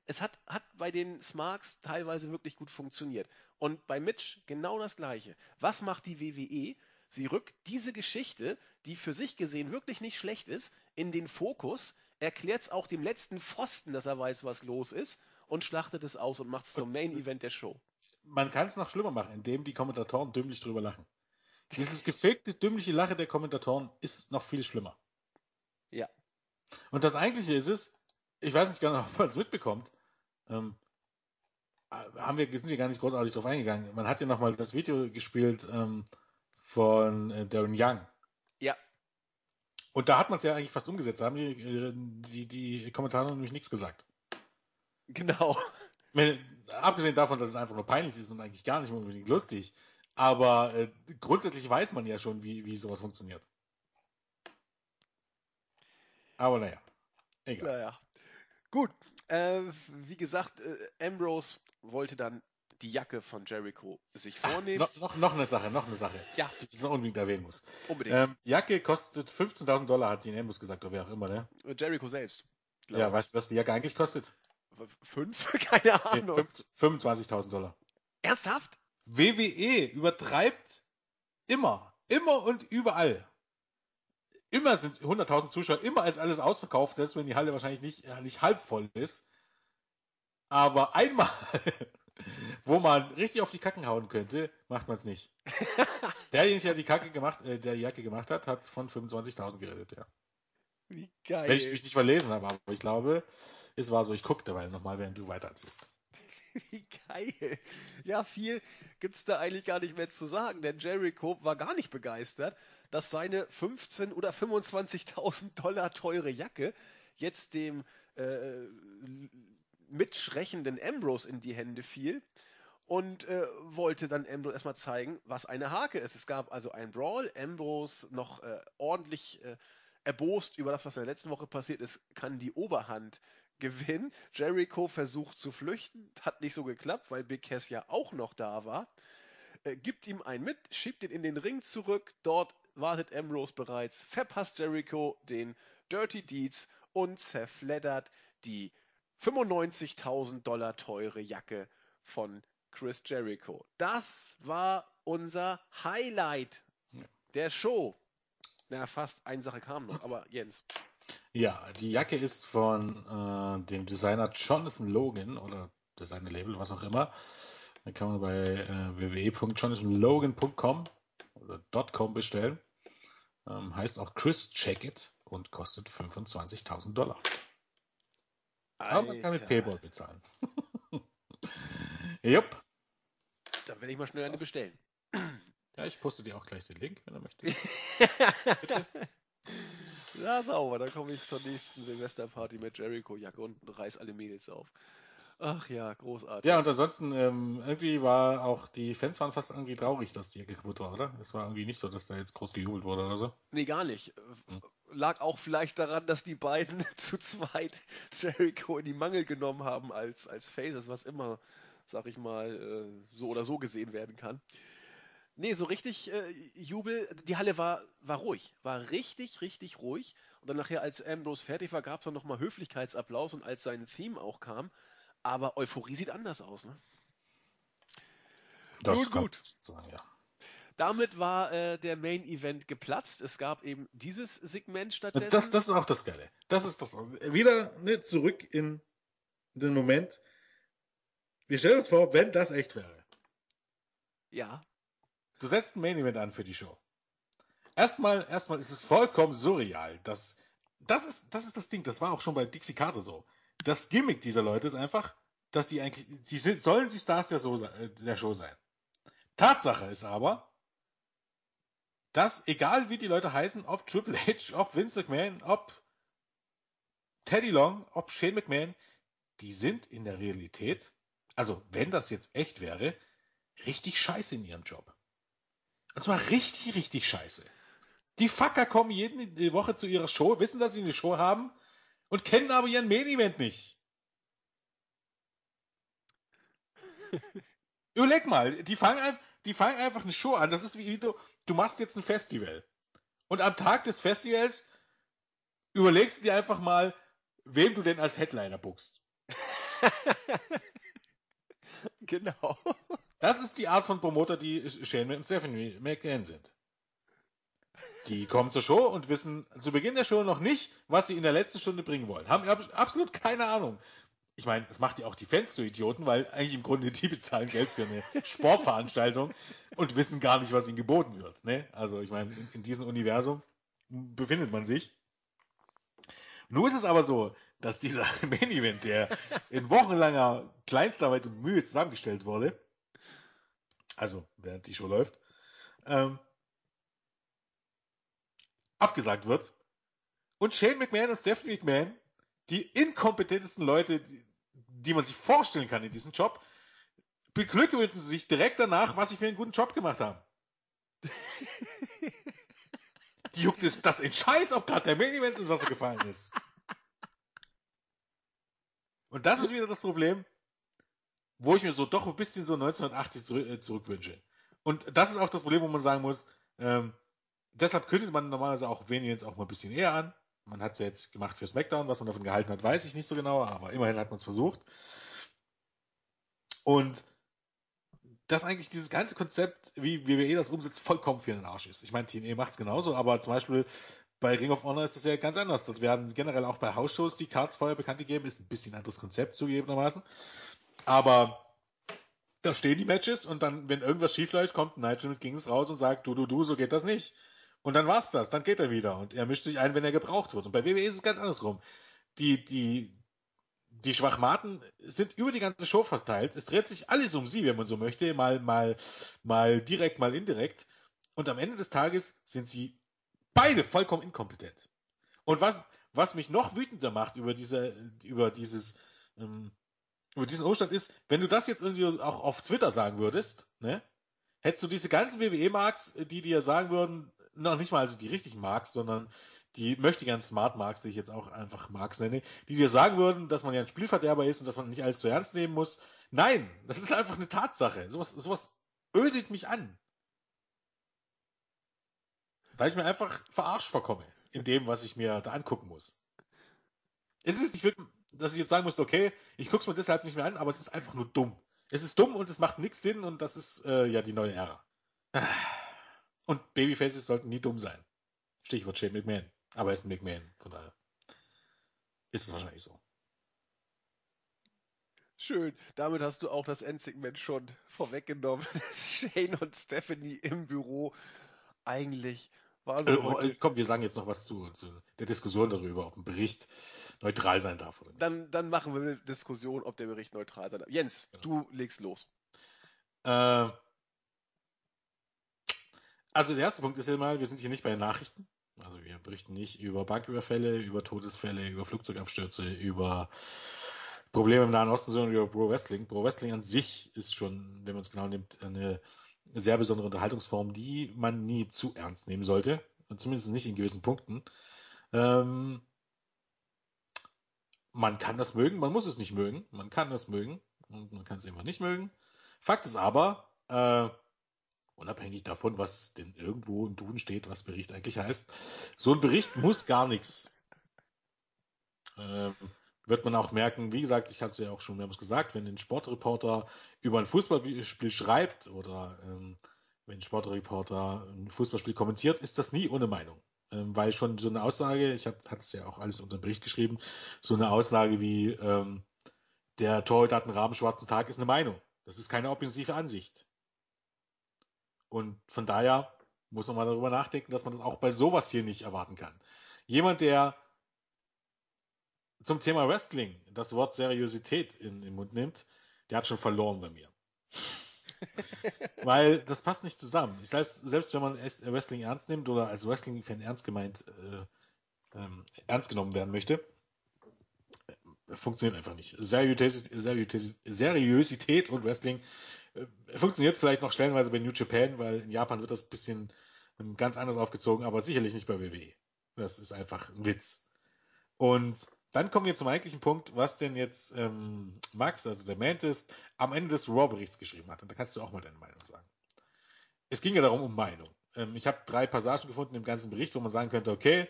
Speaker 1: es hat, hat bei den Smarks teilweise wirklich gut funktioniert. Und bei Mitch genau das Gleiche. Was macht die WWE? Sie rückt diese Geschichte, die für sich gesehen wirklich nicht schlecht ist, in den Fokus, erklärt es auch dem letzten Pfosten, dass er weiß, was los ist, und schlachtet es aus und macht es zum Main Event der Show.
Speaker 2: Man kann es noch schlimmer machen, indem die Kommentatoren dümmlich drüber lachen. Dieses gefakte, dümmliche Lache der Kommentatoren ist noch viel schlimmer.
Speaker 1: Ja.
Speaker 2: Und das Eigentliche ist es, ich weiß nicht genau, ob man es mitbekommt, ähm, haben wir, sind wir gar nicht großartig drauf eingegangen. Man hat ja nochmal das Video gespielt ähm, von äh, Darren Young.
Speaker 1: Ja.
Speaker 2: Und da hat man es ja eigentlich fast umgesetzt. Da haben die, äh, die, die Kommentare nämlich nichts gesagt.
Speaker 1: Genau.
Speaker 2: Abgesehen davon, dass es einfach nur peinlich ist und eigentlich gar nicht unbedingt lustig. Aber äh, grundsätzlich weiß man ja schon, wie, wie sowas funktioniert. Aber naja, egal.
Speaker 1: Naja. Gut. Äh, wie gesagt, äh, Ambrose wollte dann die Jacke von Jericho sich
Speaker 2: Ach,
Speaker 1: vornehmen.
Speaker 2: noch, noch, noch eine Sache, noch eine Sache,
Speaker 1: Ja,
Speaker 2: die ich noch unbedingt erwähnen muss.
Speaker 1: unbedingt.
Speaker 2: Ähm, die Jacke kostet 15.000 Dollar, hat die Nambus gesagt, oder wer auch immer, ne?
Speaker 1: Jericho selbst.
Speaker 2: Ja, weißt du, was die Jacke eigentlich kostet?
Speaker 1: Fünf? Keine
Speaker 2: Nee,
Speaker 1: Ahnung.
Speaker 2: 25.000 Dollar.
Speaker 1: Ernsthaft?
Speaker 2: WWE übertreibt immer, immer und überall. Immer sind 100.000 Zuschauer, immer ist alles ausverkauft, selbst wenn die Halle wahrscheinlich nicht, äh, nicht halb voll ist. Aber einmal, wo man richtig auf die Kacken hauen könnte, macht man es nicht. Derjenige, der die Kacke gemacht, äh, der die Jacke gemacht hat, hat von 25.000 geredet, ja.
Speaker 1: Wie geil.
Speaker 2: Wenn ich mich nicht verlesen habe, aber ich glaube, es war so. Ich gucke dabei nochmal, während du weiter erzählst.
Speaker 1: Wie geil. Ja, viel gibt's da eigentlich gar nicht mehr zu sagen, denn Jericho war gar nicht begeistert, dass seine 15 oder 25.000 Dollar teure Jacke jetzt dem äh, mitschrechenden Ambrose in die Hände fiel und äh, wollte dann Ambrose erstmal zeigen, was eine Hake ist. Es gab also einen Brawl, Ambrose noch äh, ordentlich äh, erbost über das, was in der letzten Woche passiert ist, kann die Oberhand gewinnen. Jericho versucht zu flüchten, hat nicht so geklappt, weil Big Cass ja auch noch da war. Äh, gibt ihm einen mit, schiebt ihn in den Ring zurück. Dort wartet Ambrose bereits, verpasst Jericho den Dirty Deeds und zerfleddert die 95.000 Dollar teure Jacke von Chris Jericho. Das war unser Highlight
Speaker 2: Ja.
Speaker 1: der Show. Na, fast eine Sache kam noch, aber Jens.
Speaker 2: Ja, die Jacke ist von äh, dem Designer Jonathan Logan oder Designer-Label, was auch immer. Da kann man bei äh, www.jonathanlogan.com oder .com bestellen. Ähm, heißt auch Chris Jacket und kostet 25.000 Dollar. Aber man kann mit
Speaker 1: Alter,
Speaker 2: Paypal bezahlen. Jupp.
Speaker 1: Dann werde ich mal schnell eine bestellen.
Speaker 2: Ja, ich poste dir auch gleich den Link, wenn du möchtest.
Speaker 1: ja, sauber. Dann komme ich zur nächsten Silvesterparty mit Jericho-Jacke und reiß alle Mädels auf. Ach ja, großartig.
Speaker 2: Ja, und ansonsten, ähm, irgendwie war auch, die Fans waren fast irgendwie traurig, dass die Jacke kaputt war, oder? Es war irgendwie nicht so, dass da jetzt groß gejubelt wurde oder so.
Speaker 1: Nee, gar nicht.
Speaker 2: Hm.
Speaker 1: Lag auch vielleicht daran, dass die beiden zu zweit Jericho in die Mangel genommen haben als, als Faces, was immer, sag ich mal, äh, so oder so gesehen werden kann. Nee, so richtig äh, Jubel, die Halle war, war ruhig, war richtig, richtig ruhig. Und dann nachher, als Ambrose fertig war, gab es dann nochmal Höflichkeitsapplaus und als sein Theme auch kam. Aber Euphorie sieht anders aus, ne?
Speaker 2: Das
Speaker 1: Nun gut.
Speaker 2: Sagen, ja.
Speaker 1: Damit war äh, der Main Event geplatzt. Es gab eben dieses Segment stattdessen.
Speaker 2: Das, das ist auch das Geile. Das ist das. Wieder ne, zurück in den Moment. Wir stellen uns vor, wenn das echt wäre.
Speaker 1: ja,
Speaker 2: Du setzt ein Main Event an für die Show. erstmal, erstmal ist es vollkommen surreal. Das, das, ist, das ist das Ding, das war auch schon bei Dixie Carter so. Das Gimmick dieser Leute ist einfach, dass sie eigentlich, sie sind, sollen die Stars der, so, der Show sein. Tatsache ist aber, dass egal wie die Leute heißen, ob Triple H, ob Vince McMahon, ob Teddy Long, ob Shane McMahon, die sind in der Realität, also wenn das jetzt echt wäre, richtig scheiße in ihrem Job. Und zwar richtig, richtig scheiße. Die Fucker kommen jede Woche zu ihrer Show, wissen, dass sie eine Show haben und kennen aber ihren Main Event nicht. Überleg mal, die fangen, die fangen einfach eine Show an. Das ist wie du, du machst jetzt ein Festival. Und am Tag des Festivals überlegst du dir einfach mal, wem du denn als Headliner buchst.
Speaker 1: genau.
Speaker 2: Das ist die Art von Promoter, die Shane und Stephanie McMahon sind. Die kommen zur Show und wissen zu Beginn der Show noch nicht, was sie in der letzten Stunde bringen wollen. Haben absolut keine Ahnung. Ich meine, das macht ja auch die Fans zu Idioten, weil eigentlich im Grunde die bezahlen Geld für eine Sportveranstaltung und wissen gar nicht, was ihnen geboten wird. Ne? Also ich meine, in, in diesem Universum befindet man sich. Nur ist es aber so, dass dieser Main Event, der in wochenlanger Kleinstarbeit und Mühe zusammengestellt wurde, also während die Show läuft, ähm, abgesagt wird. Und Shane McMahon und Stephanie McMahon, die inkompetentesten Leute, die, die man sich vorstellen kann in diesem Job, beglückwünschen sich direkt danach, was sie für einen guten Job gemacht haben. die juckt das in Scheiß, ob gerade der Main Event ins Wasser gefallen ist. Und das ist wieder das Problem, wo ich mir so doch ein bisschen so 1980 zurück, äh, zurückwünsche. Und das ist auch das Problem, wo man sagen muss, ähm, deshalb kündigt man normalerweise auch Venians auch mal ein bisschen eher an. Man hat es ja jetzt gemacht für SmackDown, was man davon gehalten hat, weiß ich nicht so genau, aber immerhin hat man es versucht. Und dass eigentlich dieses ganze Konzept, wie WWE das umsetzt, vollkommen für den Arsch ist. Ich meine, TNE macht es genauso, aber zum Beispiel bei Ring of Honor ist das ja ganz anders. Dort werden generell auch bei Hausshows die Cards vorher bekannt gegeben. Ist ein bisschen anderes Konzept zugegebenermaßen. Aber da stehen die Matches und dann, wenn irgendwas schief läuft, kommt Nigel mit Kings raus und sagt, du, du, du, so geht das nicht. Und dann war's das, dann geht er wieder und er mischt sich ein, wenn er gebraucht wird. Und bei WWE ist es ganz andersrum. Die, die, die Schwachmaten sind über die ganze Show verteilt. Es dreht sich alles um sie, wenn man so möchte, mal, mal, mal direkt, mal indirekt. Und am Ende des Tages sind sie beide vollkommen inkompetent. Und was, was mich noch wütender macht über diese, über dieses, ähm, über diesen Umstand ist, wenn du das jetzt irgendwie auch auf Twitter sagen würdest, ne, hättest du diese ganzen WWE-Marks, die dir sagen würden, noch nicht mal also die richtigen Marks, sondern die möchte gern Smart Marks, die ich jetzt auch einfach Marks nenne, die dir sagen würden, dass man ja ein Spielverderber ist und dass man nicht alles zu ernst nehmen muss. Nein, das ist einfach eine Tatsache. Sowas, sowas ödet mich an. Weil ich mir einfach verarscht vorkomme in dem, was ich mir da angucken muss. Es ist nicht wirklich, dass ich jetzt sagen muss, okay, ich gucke es mir deshalb nicht mehr an, aber es ist einfach nur dumm. Es ist dumm und es macht nichts Sinn und das ist äh, ja die neue Ära. Und Babyfaces sollten nie dumm sein. Stichwort Shane McMahon. Aber er ist ein McMahon, von daher ist es wahrscheinlich so.
Speaker 1: Schön. Damit hast du auch das Endsegment schon vorweggenommen, dass Shane und Stephanie im Büro eigentlich
Speaker 2: äh, heute... Komm, wir sagen jetzt noch was zu, zu, der Diskussion darüber, ob ein Bericht neutral sein darf oder nicht.
Speaker 1: Dann, dann machen wir eine Diskussion, ob der Bericht neutral sein darf. Jens, genau. du legst los.
Speaker 2: Äh, also der erste Punkt ist ja mal, wir sind hier nicht bei den Nachrichten. Also wir berichten nicht über Banküberfälle, über Todesfälle, über Flugzeugabstürze, über Probleme im Nahen Osten, sondern über Pro Wrestling. Pro Wrestling an sich ist schon, wenn man es genau nimmt, eine sehr besondere Unterhaltungsform, die man nie zu ernst nehmen sollte. Und zumindest nicht in gewissen Punkten. Ähm, man kann das mögen, man muss es nicht mögen. Man kann das mögen und man kann es immer nicht mögen. Fakt ist aber, äh, unabhängig davon, was denn irgendwo im Duden steht, was Bericht eigentlich heißt, so ein Bericht muss gar nichts. Ähm, wird man auch merken, wie gesagt, ich hatte es ja auch schon mehrmals gesagt, wenn ein Sportreporter über ein Fußballspiel schreibt oder ähm, wenn ein Sportreporter ein Fußballspiel kommentiert, ist das nie ohne Meinung. Ähm, weil schon so eine Aussage, ich hatte es ja auch alles unter dem Bericht geschrieben, so eine Aussage wie ähm, der Torhüter hat einen Rahmen schwarzen Tag ist eine Meinung. Das ist keine offensive Ansicht. Und von daher muss man mal darüber nachdenken, dass man das auch bei sowas hier nicht erwarten kann. Jemand, der zum Thema Wrestling das Wort Seriosität in den Mund nimmt, der hat schon verloren bei mir. Weil das passt nicht zusammen. Ich selbst, selbst wenn man Wrestling ernst nimmt oder als Wrestling-Fan ernst gemeint, äh, ähm, ernst genommen werden möchte, äh, funktioniert einfach nicht. Seriosität, Seriosität, Seriosität und Wrestling äh, funktioniert vielleicht noch stellenweise bei New Japan, weil in Japan wird das ein bisschen ähm, ganz anders aufgezogen, aber sicherlich nicht bei WWE. Das ist einfach ein Witz. Und dann kommen wir zum eigentlichen Punkt, was denn jetzt ähm, Max, also der Mantis, am Ende des Raw-Berichts geschrieben hat. Und da kannst du auch mal deine Meinung sagen. Es ging ja darum um Meinung. Ähm, ich habe drei Passagen gefunden im ganzen Bericht, wo man sagen könnte, okay,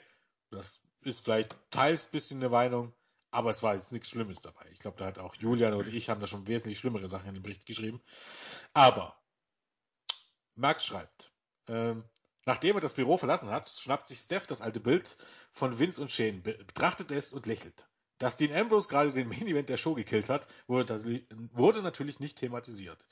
Speaker 2: das ist vielleicht teils ein bisschen eine Meinung, aber es war jetzt nichts Schlimmes dabei. Ich glaube, da hat auch Julian oder ich haben da schon wesentlich schlimmere Sachen in den Bericht geschrieben. Aber Max schreibt, ähm, Nachdem er das Büro verlassen hat, schnappt sich Steph das alte Bild von Vince und Shane, betrachtet es und lächelt. Dass Dean Ambrose gerade den Main Event der Show gekillt hat, wurde, wurde natürlich nicht thematisiert.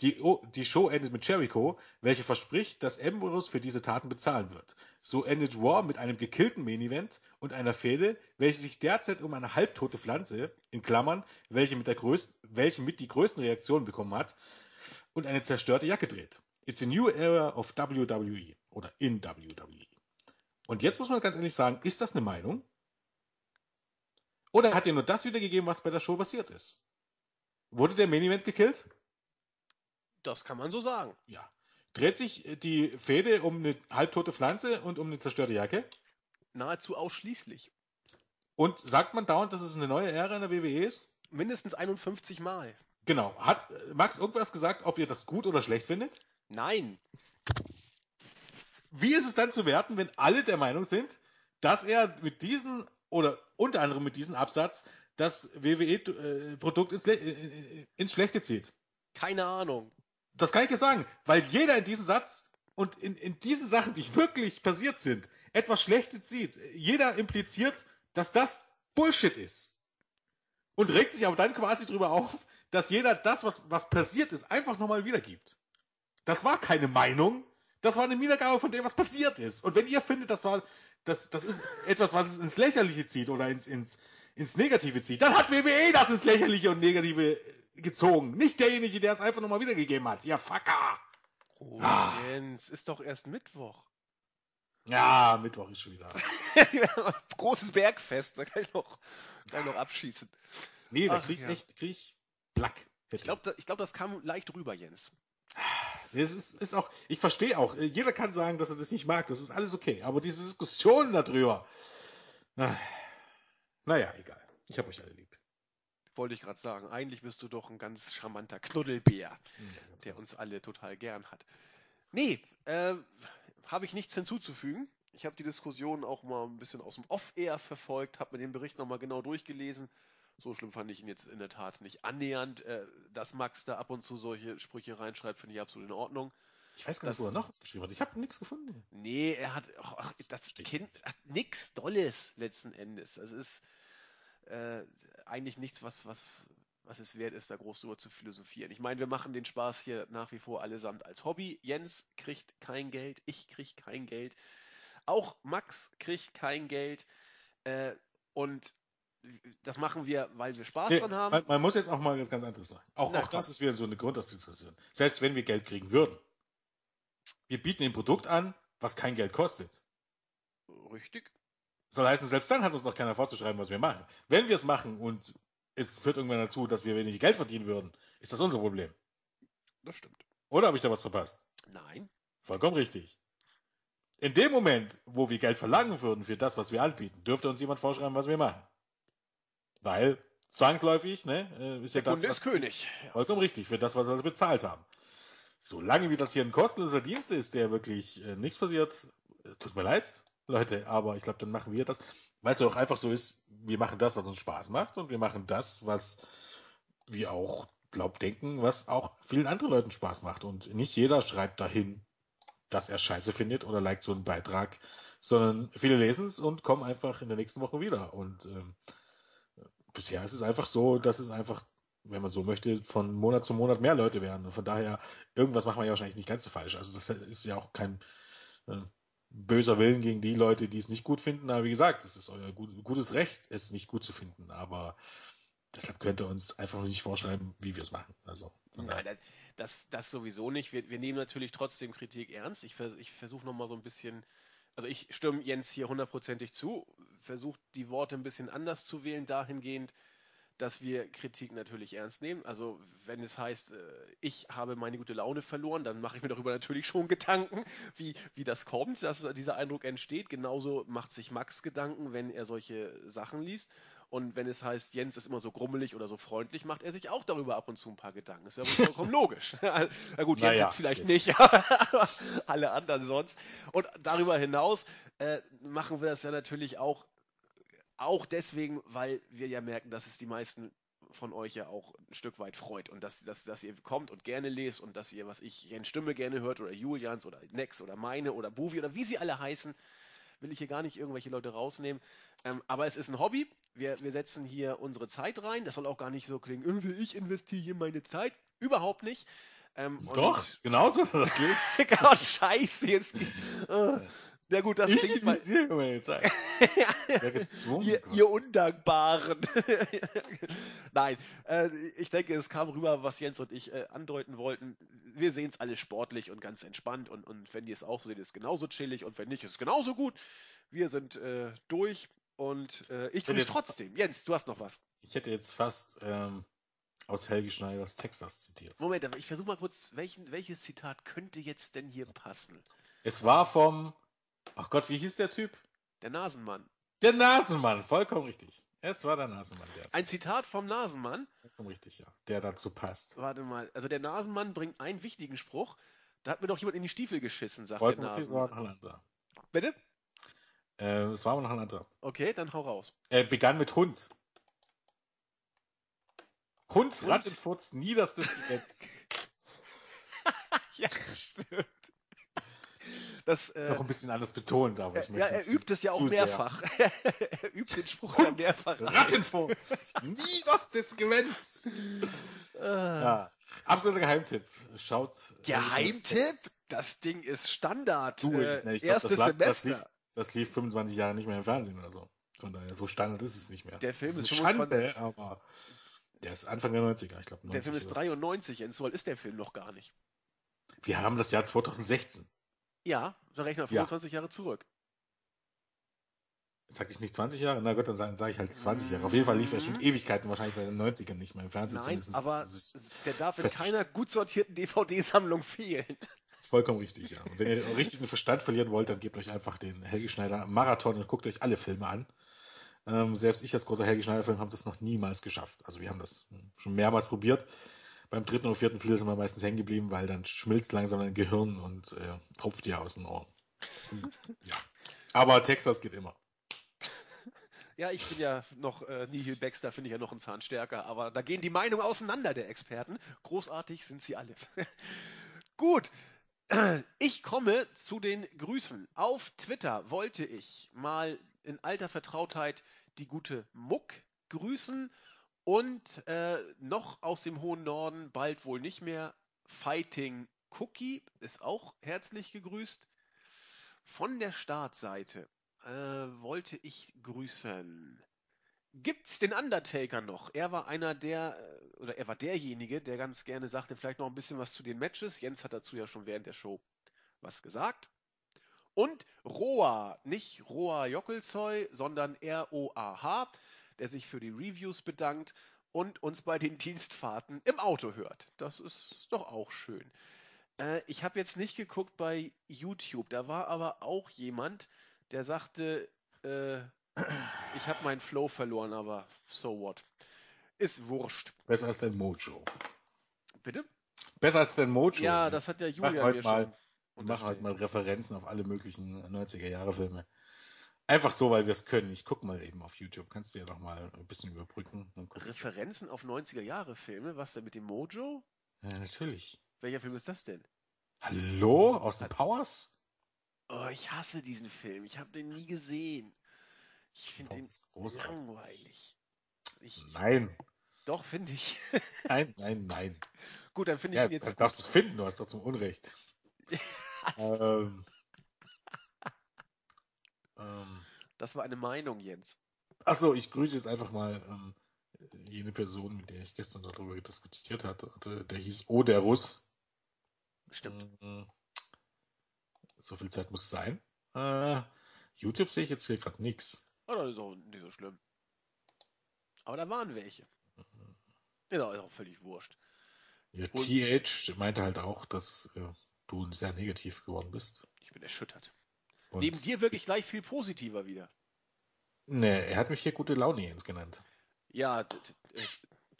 Speaker 2: Die, die, Show endet mit Jericho, welche verspricht, dass Ambrose für diese Taten bezahlen wird. So endet Raw mit einem gekillten Main Event und einer Fehde, welche sich derzeit um eine halbtote Pflanze, in Klammern, welche mit, der größten, welche mit die größten Reaktionen bekommen hat, und eine zerstörte Jacke dreht. It's a new era of WWE oder in WWE. Und jetzt muss man ganz ehrlich sagen, ist das eine Meinung? Oder hat er nur das wiedergegeben, was bei der Show passiert ist? Wurde der Main Event gekillt?
Speaker 1: Das kann man so sagen.
Speaker 2: Ja. Dreht sich die Fehde um eine halbtote Pflanze und um eine zerstörte Jacke?
Speaker 1: Nahezu ausschließlich.
Speaker 2: Und sagt man dauernd, dass es eine neue Ära in der WWE ist?
Speaker 1: Mindestens 51 Mal.
Speaker 2: Genau. Hat Max irgendwas gesagt, ob ihr das gut oder schlecht findet?
Speaker 1: Nein.
Speaker 2: Wie ist es dann zu werten, wenn alle der Meinung sind, dass er mit diesem oder unter anderem mit diesem Absatz das WWE-Produkt ins, ins Schlechte zieht?
Speaker 1: Keine Ahnung.
Speaker 2: Das kann ich dir sagen, weil jeder in diesem Satz und in, in diesen Sachen, die wirklich passiert sind, etwas Schlechtes sieht. Jeder impliziert, dass das Bullshit ist. Und regt sich aber dann quasi darüber auf, dass jeder das, was, was passiert ist, einfach nochmal wiedergibt. Das war keine Meinung, das war eine Wiedergabe von dem, was passiert ist. Und wenn ihr findet, das war, das, das ist etwas, was es ins Lächerliche zieht oder ins, ins, ins Negative zieht, dann hat WWE das ins Lächerliche und Negative gezogen. Nicht derjenige, der es einfach nochmal wiedergegeben hat. Ja, Fucker!
Speaker 1: Oh, ah. Jens, ist doch erst Mittwoch.
Speaker 2: Ja, Mittwoch ist schon wieder.
Speaker 1: Großes Bergfest, da kann ich noch, kann ich noch abschießen.
Speaker 2: Nee, da krieg ich ja. echt, krieg ich Plack.
Speaker 1: Ich glaube, glaub, das kam leicht rüber, Jens.
Speaker 2: Es ist, ist auch, ich verstehe auch, jeder kann sagen, dass er das nicht mag, das ist alles okay, aber diese Diskussionen darüber, naja, egal. Ich habe euch alle lieb.
Speaker 1: Wollte ich gerade sagen, eigentlich bist du doch ein ganz charmanter Knuddelbär, der genau. uns alle total gern hat. Nee, äh, habe ich nichts hinzuzufügen. Ich habe die Diskussion auch mal ein bisschen aus dem Off-Air verfolgt, habe mir den Bericht nochmal genau durchgelesen. So schlimm fand ich ihn jetzt in der Tat nicht annähernd. Äh, dass Max da ab und zu solche Sprüche reinschreibt, finde ich absolut in Ordnung.
Speaker 2: Ich weiß gar nicht, das, wo er noch was geschrieben hat. Ich habe nichts gefunden.
Speaker 1: Nee, er hat, ach, das Stimmt. Kind hat nichts Dolles letzten Endes. Es ist äh, eigentlich nichts, was, was, was es wert ist, da groß drüber zu philosophieren. Ich meine, wir machen den Spaß hier nach wie vor allesamt als Hobby. Jens kriegt kein Geld, ich krieg kein Geld. Auch Max kriegt kein Geld. Äh, und das machen wir, weil wir Spaß nee, dran haben.
Speaker 2: Man, man, muss jetzt auch mal was ganz anderes sagen. Auch, Na, auch das ist wieder so eine Grundsatzdiskussion. Selbst wenn wir Geld kriegen würden. Wir bieten ein Produkt an, was kein Geld kostet.
Speaker 1: Richtig.
Speaker 2: Soll heißen, selbst dann hat uns noch keiner vorzuschreiben, was wir machen. Wenn wir es machen und es führt irgendwann dazu, dass wir wenig Geld verdienen würden, ist das unser Problem.
Speaker 1: Das stimmt.
Speaker 2: Oder habe ich da was verpasst?
Speaker 1: Nein.
Speaker 2: Vollkommen richtig. In dem Moment, wo wir Geld verlangen würden für das, was wir anbieten, dürfte uns jemand vorschreiben, was wir machen. Weil zwangsläufig, ne,
Speaker 1: äh, ist Der ja das, Kunde was, ist König.
Speaker 2: Vollkommen richtig, für das, was wir bezahlt haben. Solange wie das hier ein kostenloser Dienst ist, der wirklich äh, nichts passiert, äh, tut mir leid, Leute, aber ich glaube, dann machen wir das, weil es auch einfach so ist, wir machen das, was uns Spaß macht und wir machen das, was wir auch glaubt denken, was auch vielen anderen Leuten Spaß macht. Und nicht jeder schreibt dahin, dass er Scheiße findet oder liked so einen Beitrag, sondern viele lesen es und kommen einfach in der nächsten Woche wieder. Und ähm, bisher ist es einfach so, dass es einfach, wenn man so möchte, von Monat zu Monat mehr Leute werden. Und von daher, irgendwas machen wir ja wahrscheinlich nicht ganz so falsch. Also das ist ja auch kein, äh, böser Willen gegen die Leute, die es nicht gut finden. Aber wie gesagt, es ist euer gut, gutes Recht, es nicht gut zu finden. Aber deshalb könnt ihr uns einfach nicht vorschreiben, wie wir es machen. Also,
Speaker 1: Nein, das, das sowieso nicht. Wir, wir nehmen natürlich trotzdem Kritik ernst. Ich, ich versuche nochmal so ein bisschen, also ich stimme Jens hier hundertprozentig zu, versuche die Worte ein bisschen anders zu wählen, dahingehend, dass wir Kritik natürlich ernst nehmen. Also wenn es heißt, äh, ich habe meine gute Laune verloren, dann mache ich mir darüber natürlich schon Gedanken, wie, wie das kommt, dass dieser Eindruck entsteht. Genauso macht sich Max Gedanken, wenn er solche Sachen liest. Und wenn es heißt, Jens ist immer so grummelig oder so freundlich, macht er sich auch darüber ab und zu ein paar Gedanken. Ist ja vollkommen logisch. Na gut, Jens naja, jetzt vielleicht jetzt. nicht, aber alle anderen sonst. Und darüber hinaus äh, machen wir das ja natürlich auch auch deswegen, weil wir ja merken, dass es die meisten von euch ja auch ein Stück weit freut und dass, dass, dass ihr kommt und gerne lest und dass ihr, was ich, Jens Stimme gerne hört oder Julians oder Nex oder meine oder Buvi oder wie sie alle heißen, will ich hier gar nicht irgendwelche Leute rausnehmen. Ähm, aber es ist ein Hobby. Wir, wir setzen hier unsere Zeit rein. Das soll auch gar nicht so klingen, äh, ich investiere hier meine Zeit. Überhaupt nicht. Ähm,
Speaker 2: Doch, genauso das
Speaker 1: geht. genau, scheiße, jetzt. Äh, ja gut, das
Speaker 2: ich
Speaker 1: klingt
Speaker 2: mal. Jetzt ja, gezwungen,
Speaker 1: ihr, ihr Undankbaren. Nein, äh, ich denke, es kam rüber, was Jens und ich äh, andeuten wollten. Wir sehen es alle sportlich und ganz entspannt und, und wenn ihr es auch so seht, ist es genauso chillig und wenn nicht, ist es genauso gut. Wir sind äh, durch und äh, ich grüße trotzdem. Jens, du hast noch was.
Speaker 2: Ich hätte jetzt fast ähm, aus Helge Schneiders Texas zitiert.
Speaker 1: Moment, aber ich versuche mal kurz, welchen, welches Zitat könnte jetzt denn hier passen?
Speaker 2: Es war vom Ach Gott, wie hieß der Typ?
Speaker 1: Der Nasenmann.
Speaker 2: Der Nasenmann, vollkommen richtig. Es war der Nasenmann. Der
Speaker 1: Ein Zitat vom Nasenmann?
Speaker 2: Vollkommen richtig, ja. Der dazu passt.
Speaker 1: Warte mal, also der Nasenmann bringt einen wichtigen Spruch. Da hat mir doch jemand in die Stiefel geschissen, sagt
Speaker 2: vollkommen
Speaker 1: der Nasenmann.
Speaker 2: War noch ein anderer.
Speaker 1: Bitte?
Speaker 2: Äh, es war ein anderer.
Speaker 1: Okay, dann hau raus.
Speaker 2: Er begann mit Hund. Hund, Hund? Rattenfurz, niederstes Gesetz.
Speaker 1: ja, stimmt. Das, äh,
Speaker 2: noch ein bisschen anders betont, aber
Speaker 1: ich Ja, er übt es ja auch mehrfach. er übt den Spruch
Speaker 2: ja
Speaker 1: mehrfach.
Speaker 2: Rattenfuchs! Nie was des Gewinns!
Speaker 1: Ah.
Speaker 2: ja. Absoluter Geheimtipp. Schaut.
Speaker 1: Äh, Geheimtipp? Das Ding ist Standard.
Speaker 2: Du, äh, ich, ne, ich glaub,
Speaker 1: erstes
Speaker 2: das
Speaker 1: Semester.
Speaker 2: Das lief, das lief 25 Jahre nicht mehr im Fernsehen oder so. Von daher, so Standard ist es nicht mehr.
Speaker 1: Der Film
Speaker 2: ist,
Speaker 1: ist
Speaker 2: 25... Schande, aber der ist Anfang der 90er, ich glaube.
Speaker 1: Der Film ist 93, in alt ist der Film noch gar nicht.
Speaker 2: Wir haben das Jahr 2016.
Speaker 1: Ja, dann rechnen wir 25 ja. Jahre zurück.
Speaker 2: Sag ich nicht 20 Jahre? Na gut, dann sage sag ich halt 20 Jahre. Auf jeden Fall lief er schon mhm. Ewigkeiten, wahrscheinlich seit den 90ern nicht mehr im Fernsehen.
Speaker 1: Nein, aber der darf in keiner gut sortierten DVD-Sammlung fehlen.
Speaker 2: Vollkommen richtig, ja. Und wenn ihr richtig den Verstand verlieren wollt, dann gebt euch einfach den Helge Schneider Marathon und guckt euch alle Filme an. Ähm, selbst ich als großer Helge Schneider-Film habe das noch niemals geschafft. Also wir haben das schon mehrmals probiert beim dritten oder vierten Film sind wir meistens hängen geblieben, weil dann schmilzt langsam dein Gehirn und äh, tropft dir aus den Ohren. ja. Aber Texas geht immer.
Speaker 1: Ja, ich bin ja noch äh, Nihil Baxter, finde ich ja noch einen Zahn stärker, aber da gehen die Meinungen auseinander der Experten. Großartig sind sie alle. Gut, ich komme zu den Grüßen. Auf Twitter wollte ich mal in alter Vertrautheit die gute Muck grüßen und äh, noch aus dem hohen Norden, bald wohl nicht mehr, Fighting Cookie ist auch herzlich gegrüßt. Von der Startseite äh, wollte ich grüßen. Gibt's den Undertaker noch? Er war einer der, äh, oder er war derjenige, der ganz gerne sagte, vielleicht noch ein bisschen was zu den Matches. Jens hat dazu ja schon während der Show was gesagt. Und Roa, nicht Roa Jockelzeu, sondern R-O-A-H der sich für die Reviews bedankt und uns bei den Dienstfahrten im Auto hört. Das ist doch auch schön. Äh, ich habe jetzt nicht geguckt bei YouTube, da war aber auch jemand, der sagte, äh, ich habe meinen Flow verloren, aber so what. Ist wurscht.
Speaker 2: Besser als dein Mojo.
Speaker 1: Bitte?
Speaker 2: Besser als dein Mojo.
Speaker 1: Ja, das hat der Julian mir
Speaker 2: mal, schon. Wir machen halt mal Referenzen auf alle möglichen 90er-Jahre-Filme. Einfach so, weil wir es können. Ich gucke mal eben auf YouTube. Kannst du ja noch mal ein bisschen überbrücken.
Speaker 1: Referenzen auf 90er-Jahre-Filme? Was denn mit dem Mojo?
Speaker 2: Ja, natürlich.
Speaker 1: Welcher Film ist das denn?
Speaker 2: Hallo? Aus den Powers?
Speaker 1: Oh, ich hasse diesen Film. Ich habe den nie gesehen. Ich finde den großartig. langweilig.
Speaker 2: Ich, nein.
Speaker 1: Doch, finde ich.
Speaker 2: nein, nein, nein.
Speaker 1: Gut, dann finde ich
Speaker 2: ja,
Speaker 1: ihn jetzt.
Speaker 2: Dann darfst du es finden, du hast doch zum Unrecht. ähm,
Speaker 1: Ähm, das war eine Meinung, Jens.
Speaker 2: Achso, ich grüße jetzt einfach mal ähm, jene Person, mit der ich gestern darüber diskutiert hatte. Der hieß O der Russ.
Speaker 1: Stimmt.
Speaker 2: Ähm, so viel Zeit muss sein. Äh, YouTube sehe ich jetzt hier gerade nichts.
Speaker 1: Oh, das ist auch nicht so schlimm. Aber da waren welche. Mhm. Genau, ist auch völlig wurscht.
Speaker 2: Ja, TH meinte halt auch, dass äh, du sehr negativ geworden bist.
Speaker 1: Ich bin erschüttert. Und Neben dir wirklich gleich viel positiver wieder.
Speaker 2: Ne, er hat mich hier gute Laune Jens genannt.
Speaker 1: Ja,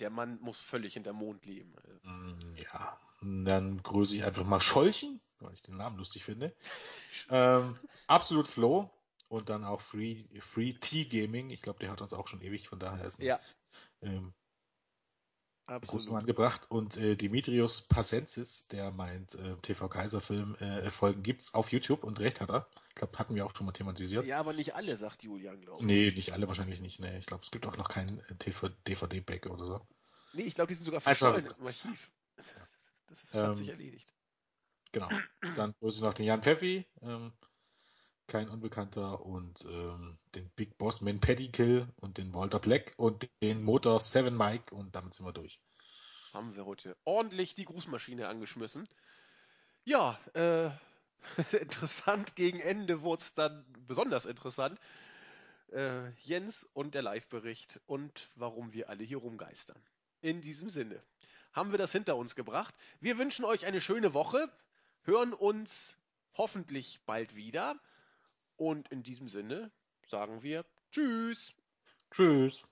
Speaker 1: der Mann muss völlig hinter Mond leben.
Speaker 2: Mm, ja, dann grüße ich einfach mal Scholchen, weil ich den Namen lustig finde. ähm, absolut Flow und dann auch Free, Free T Gaming. Ich glaube, der hat uns auch schon ewig, von daher ist ein,
Speaker 1: ja.
Speaker 2: ähm, Absolut. angebracht. Und äh, Dimitrios Passensis, der meint, äh, TV Kaiser-Film äh, Folgen gibt's auf YouTube und recht hat er. Ich glaube, hatten wir auch schon mal thematisiert.
Speaker 1: Ja, aber nicht alle, sagt Julian, glaube ich.
Speaker 2: Nee, nicht alle wahrscheinlich nicht. Nee, ich glaube, es gibt auch noch keinen äh, DVD-Back oder so.
Speaker 1: Nee, ich glaube, die sind sogar verschollen im Archiv. Das ist, hat ähm, sich erledigt.
Speaker 2: Genau. Dann muss ich noch den Jan Pfeffi. Ähm, kein Unbekannter und ähm, den Big Boss Man Paddy Kill und den Walter Black und den Motor 7 Mike und damit sind wir durch.
Speaker 1: Haben wir heute ordentlich die Grußmaschine angeschmissen. Ja, äh, interessant gegen Ende wurde es dann besonders interessant. Äh, Jens und der Live-Bericht und warum wir alle hier rumgeistern. In diesem Sinne haben wir das hinter uns gebracht. Wir wünschen euch eine schöne Woche, hören uns hoffentlich bald wieder. Und in diesem Sinne sagen wir Tschüss.
Speaker 2: Tschüss.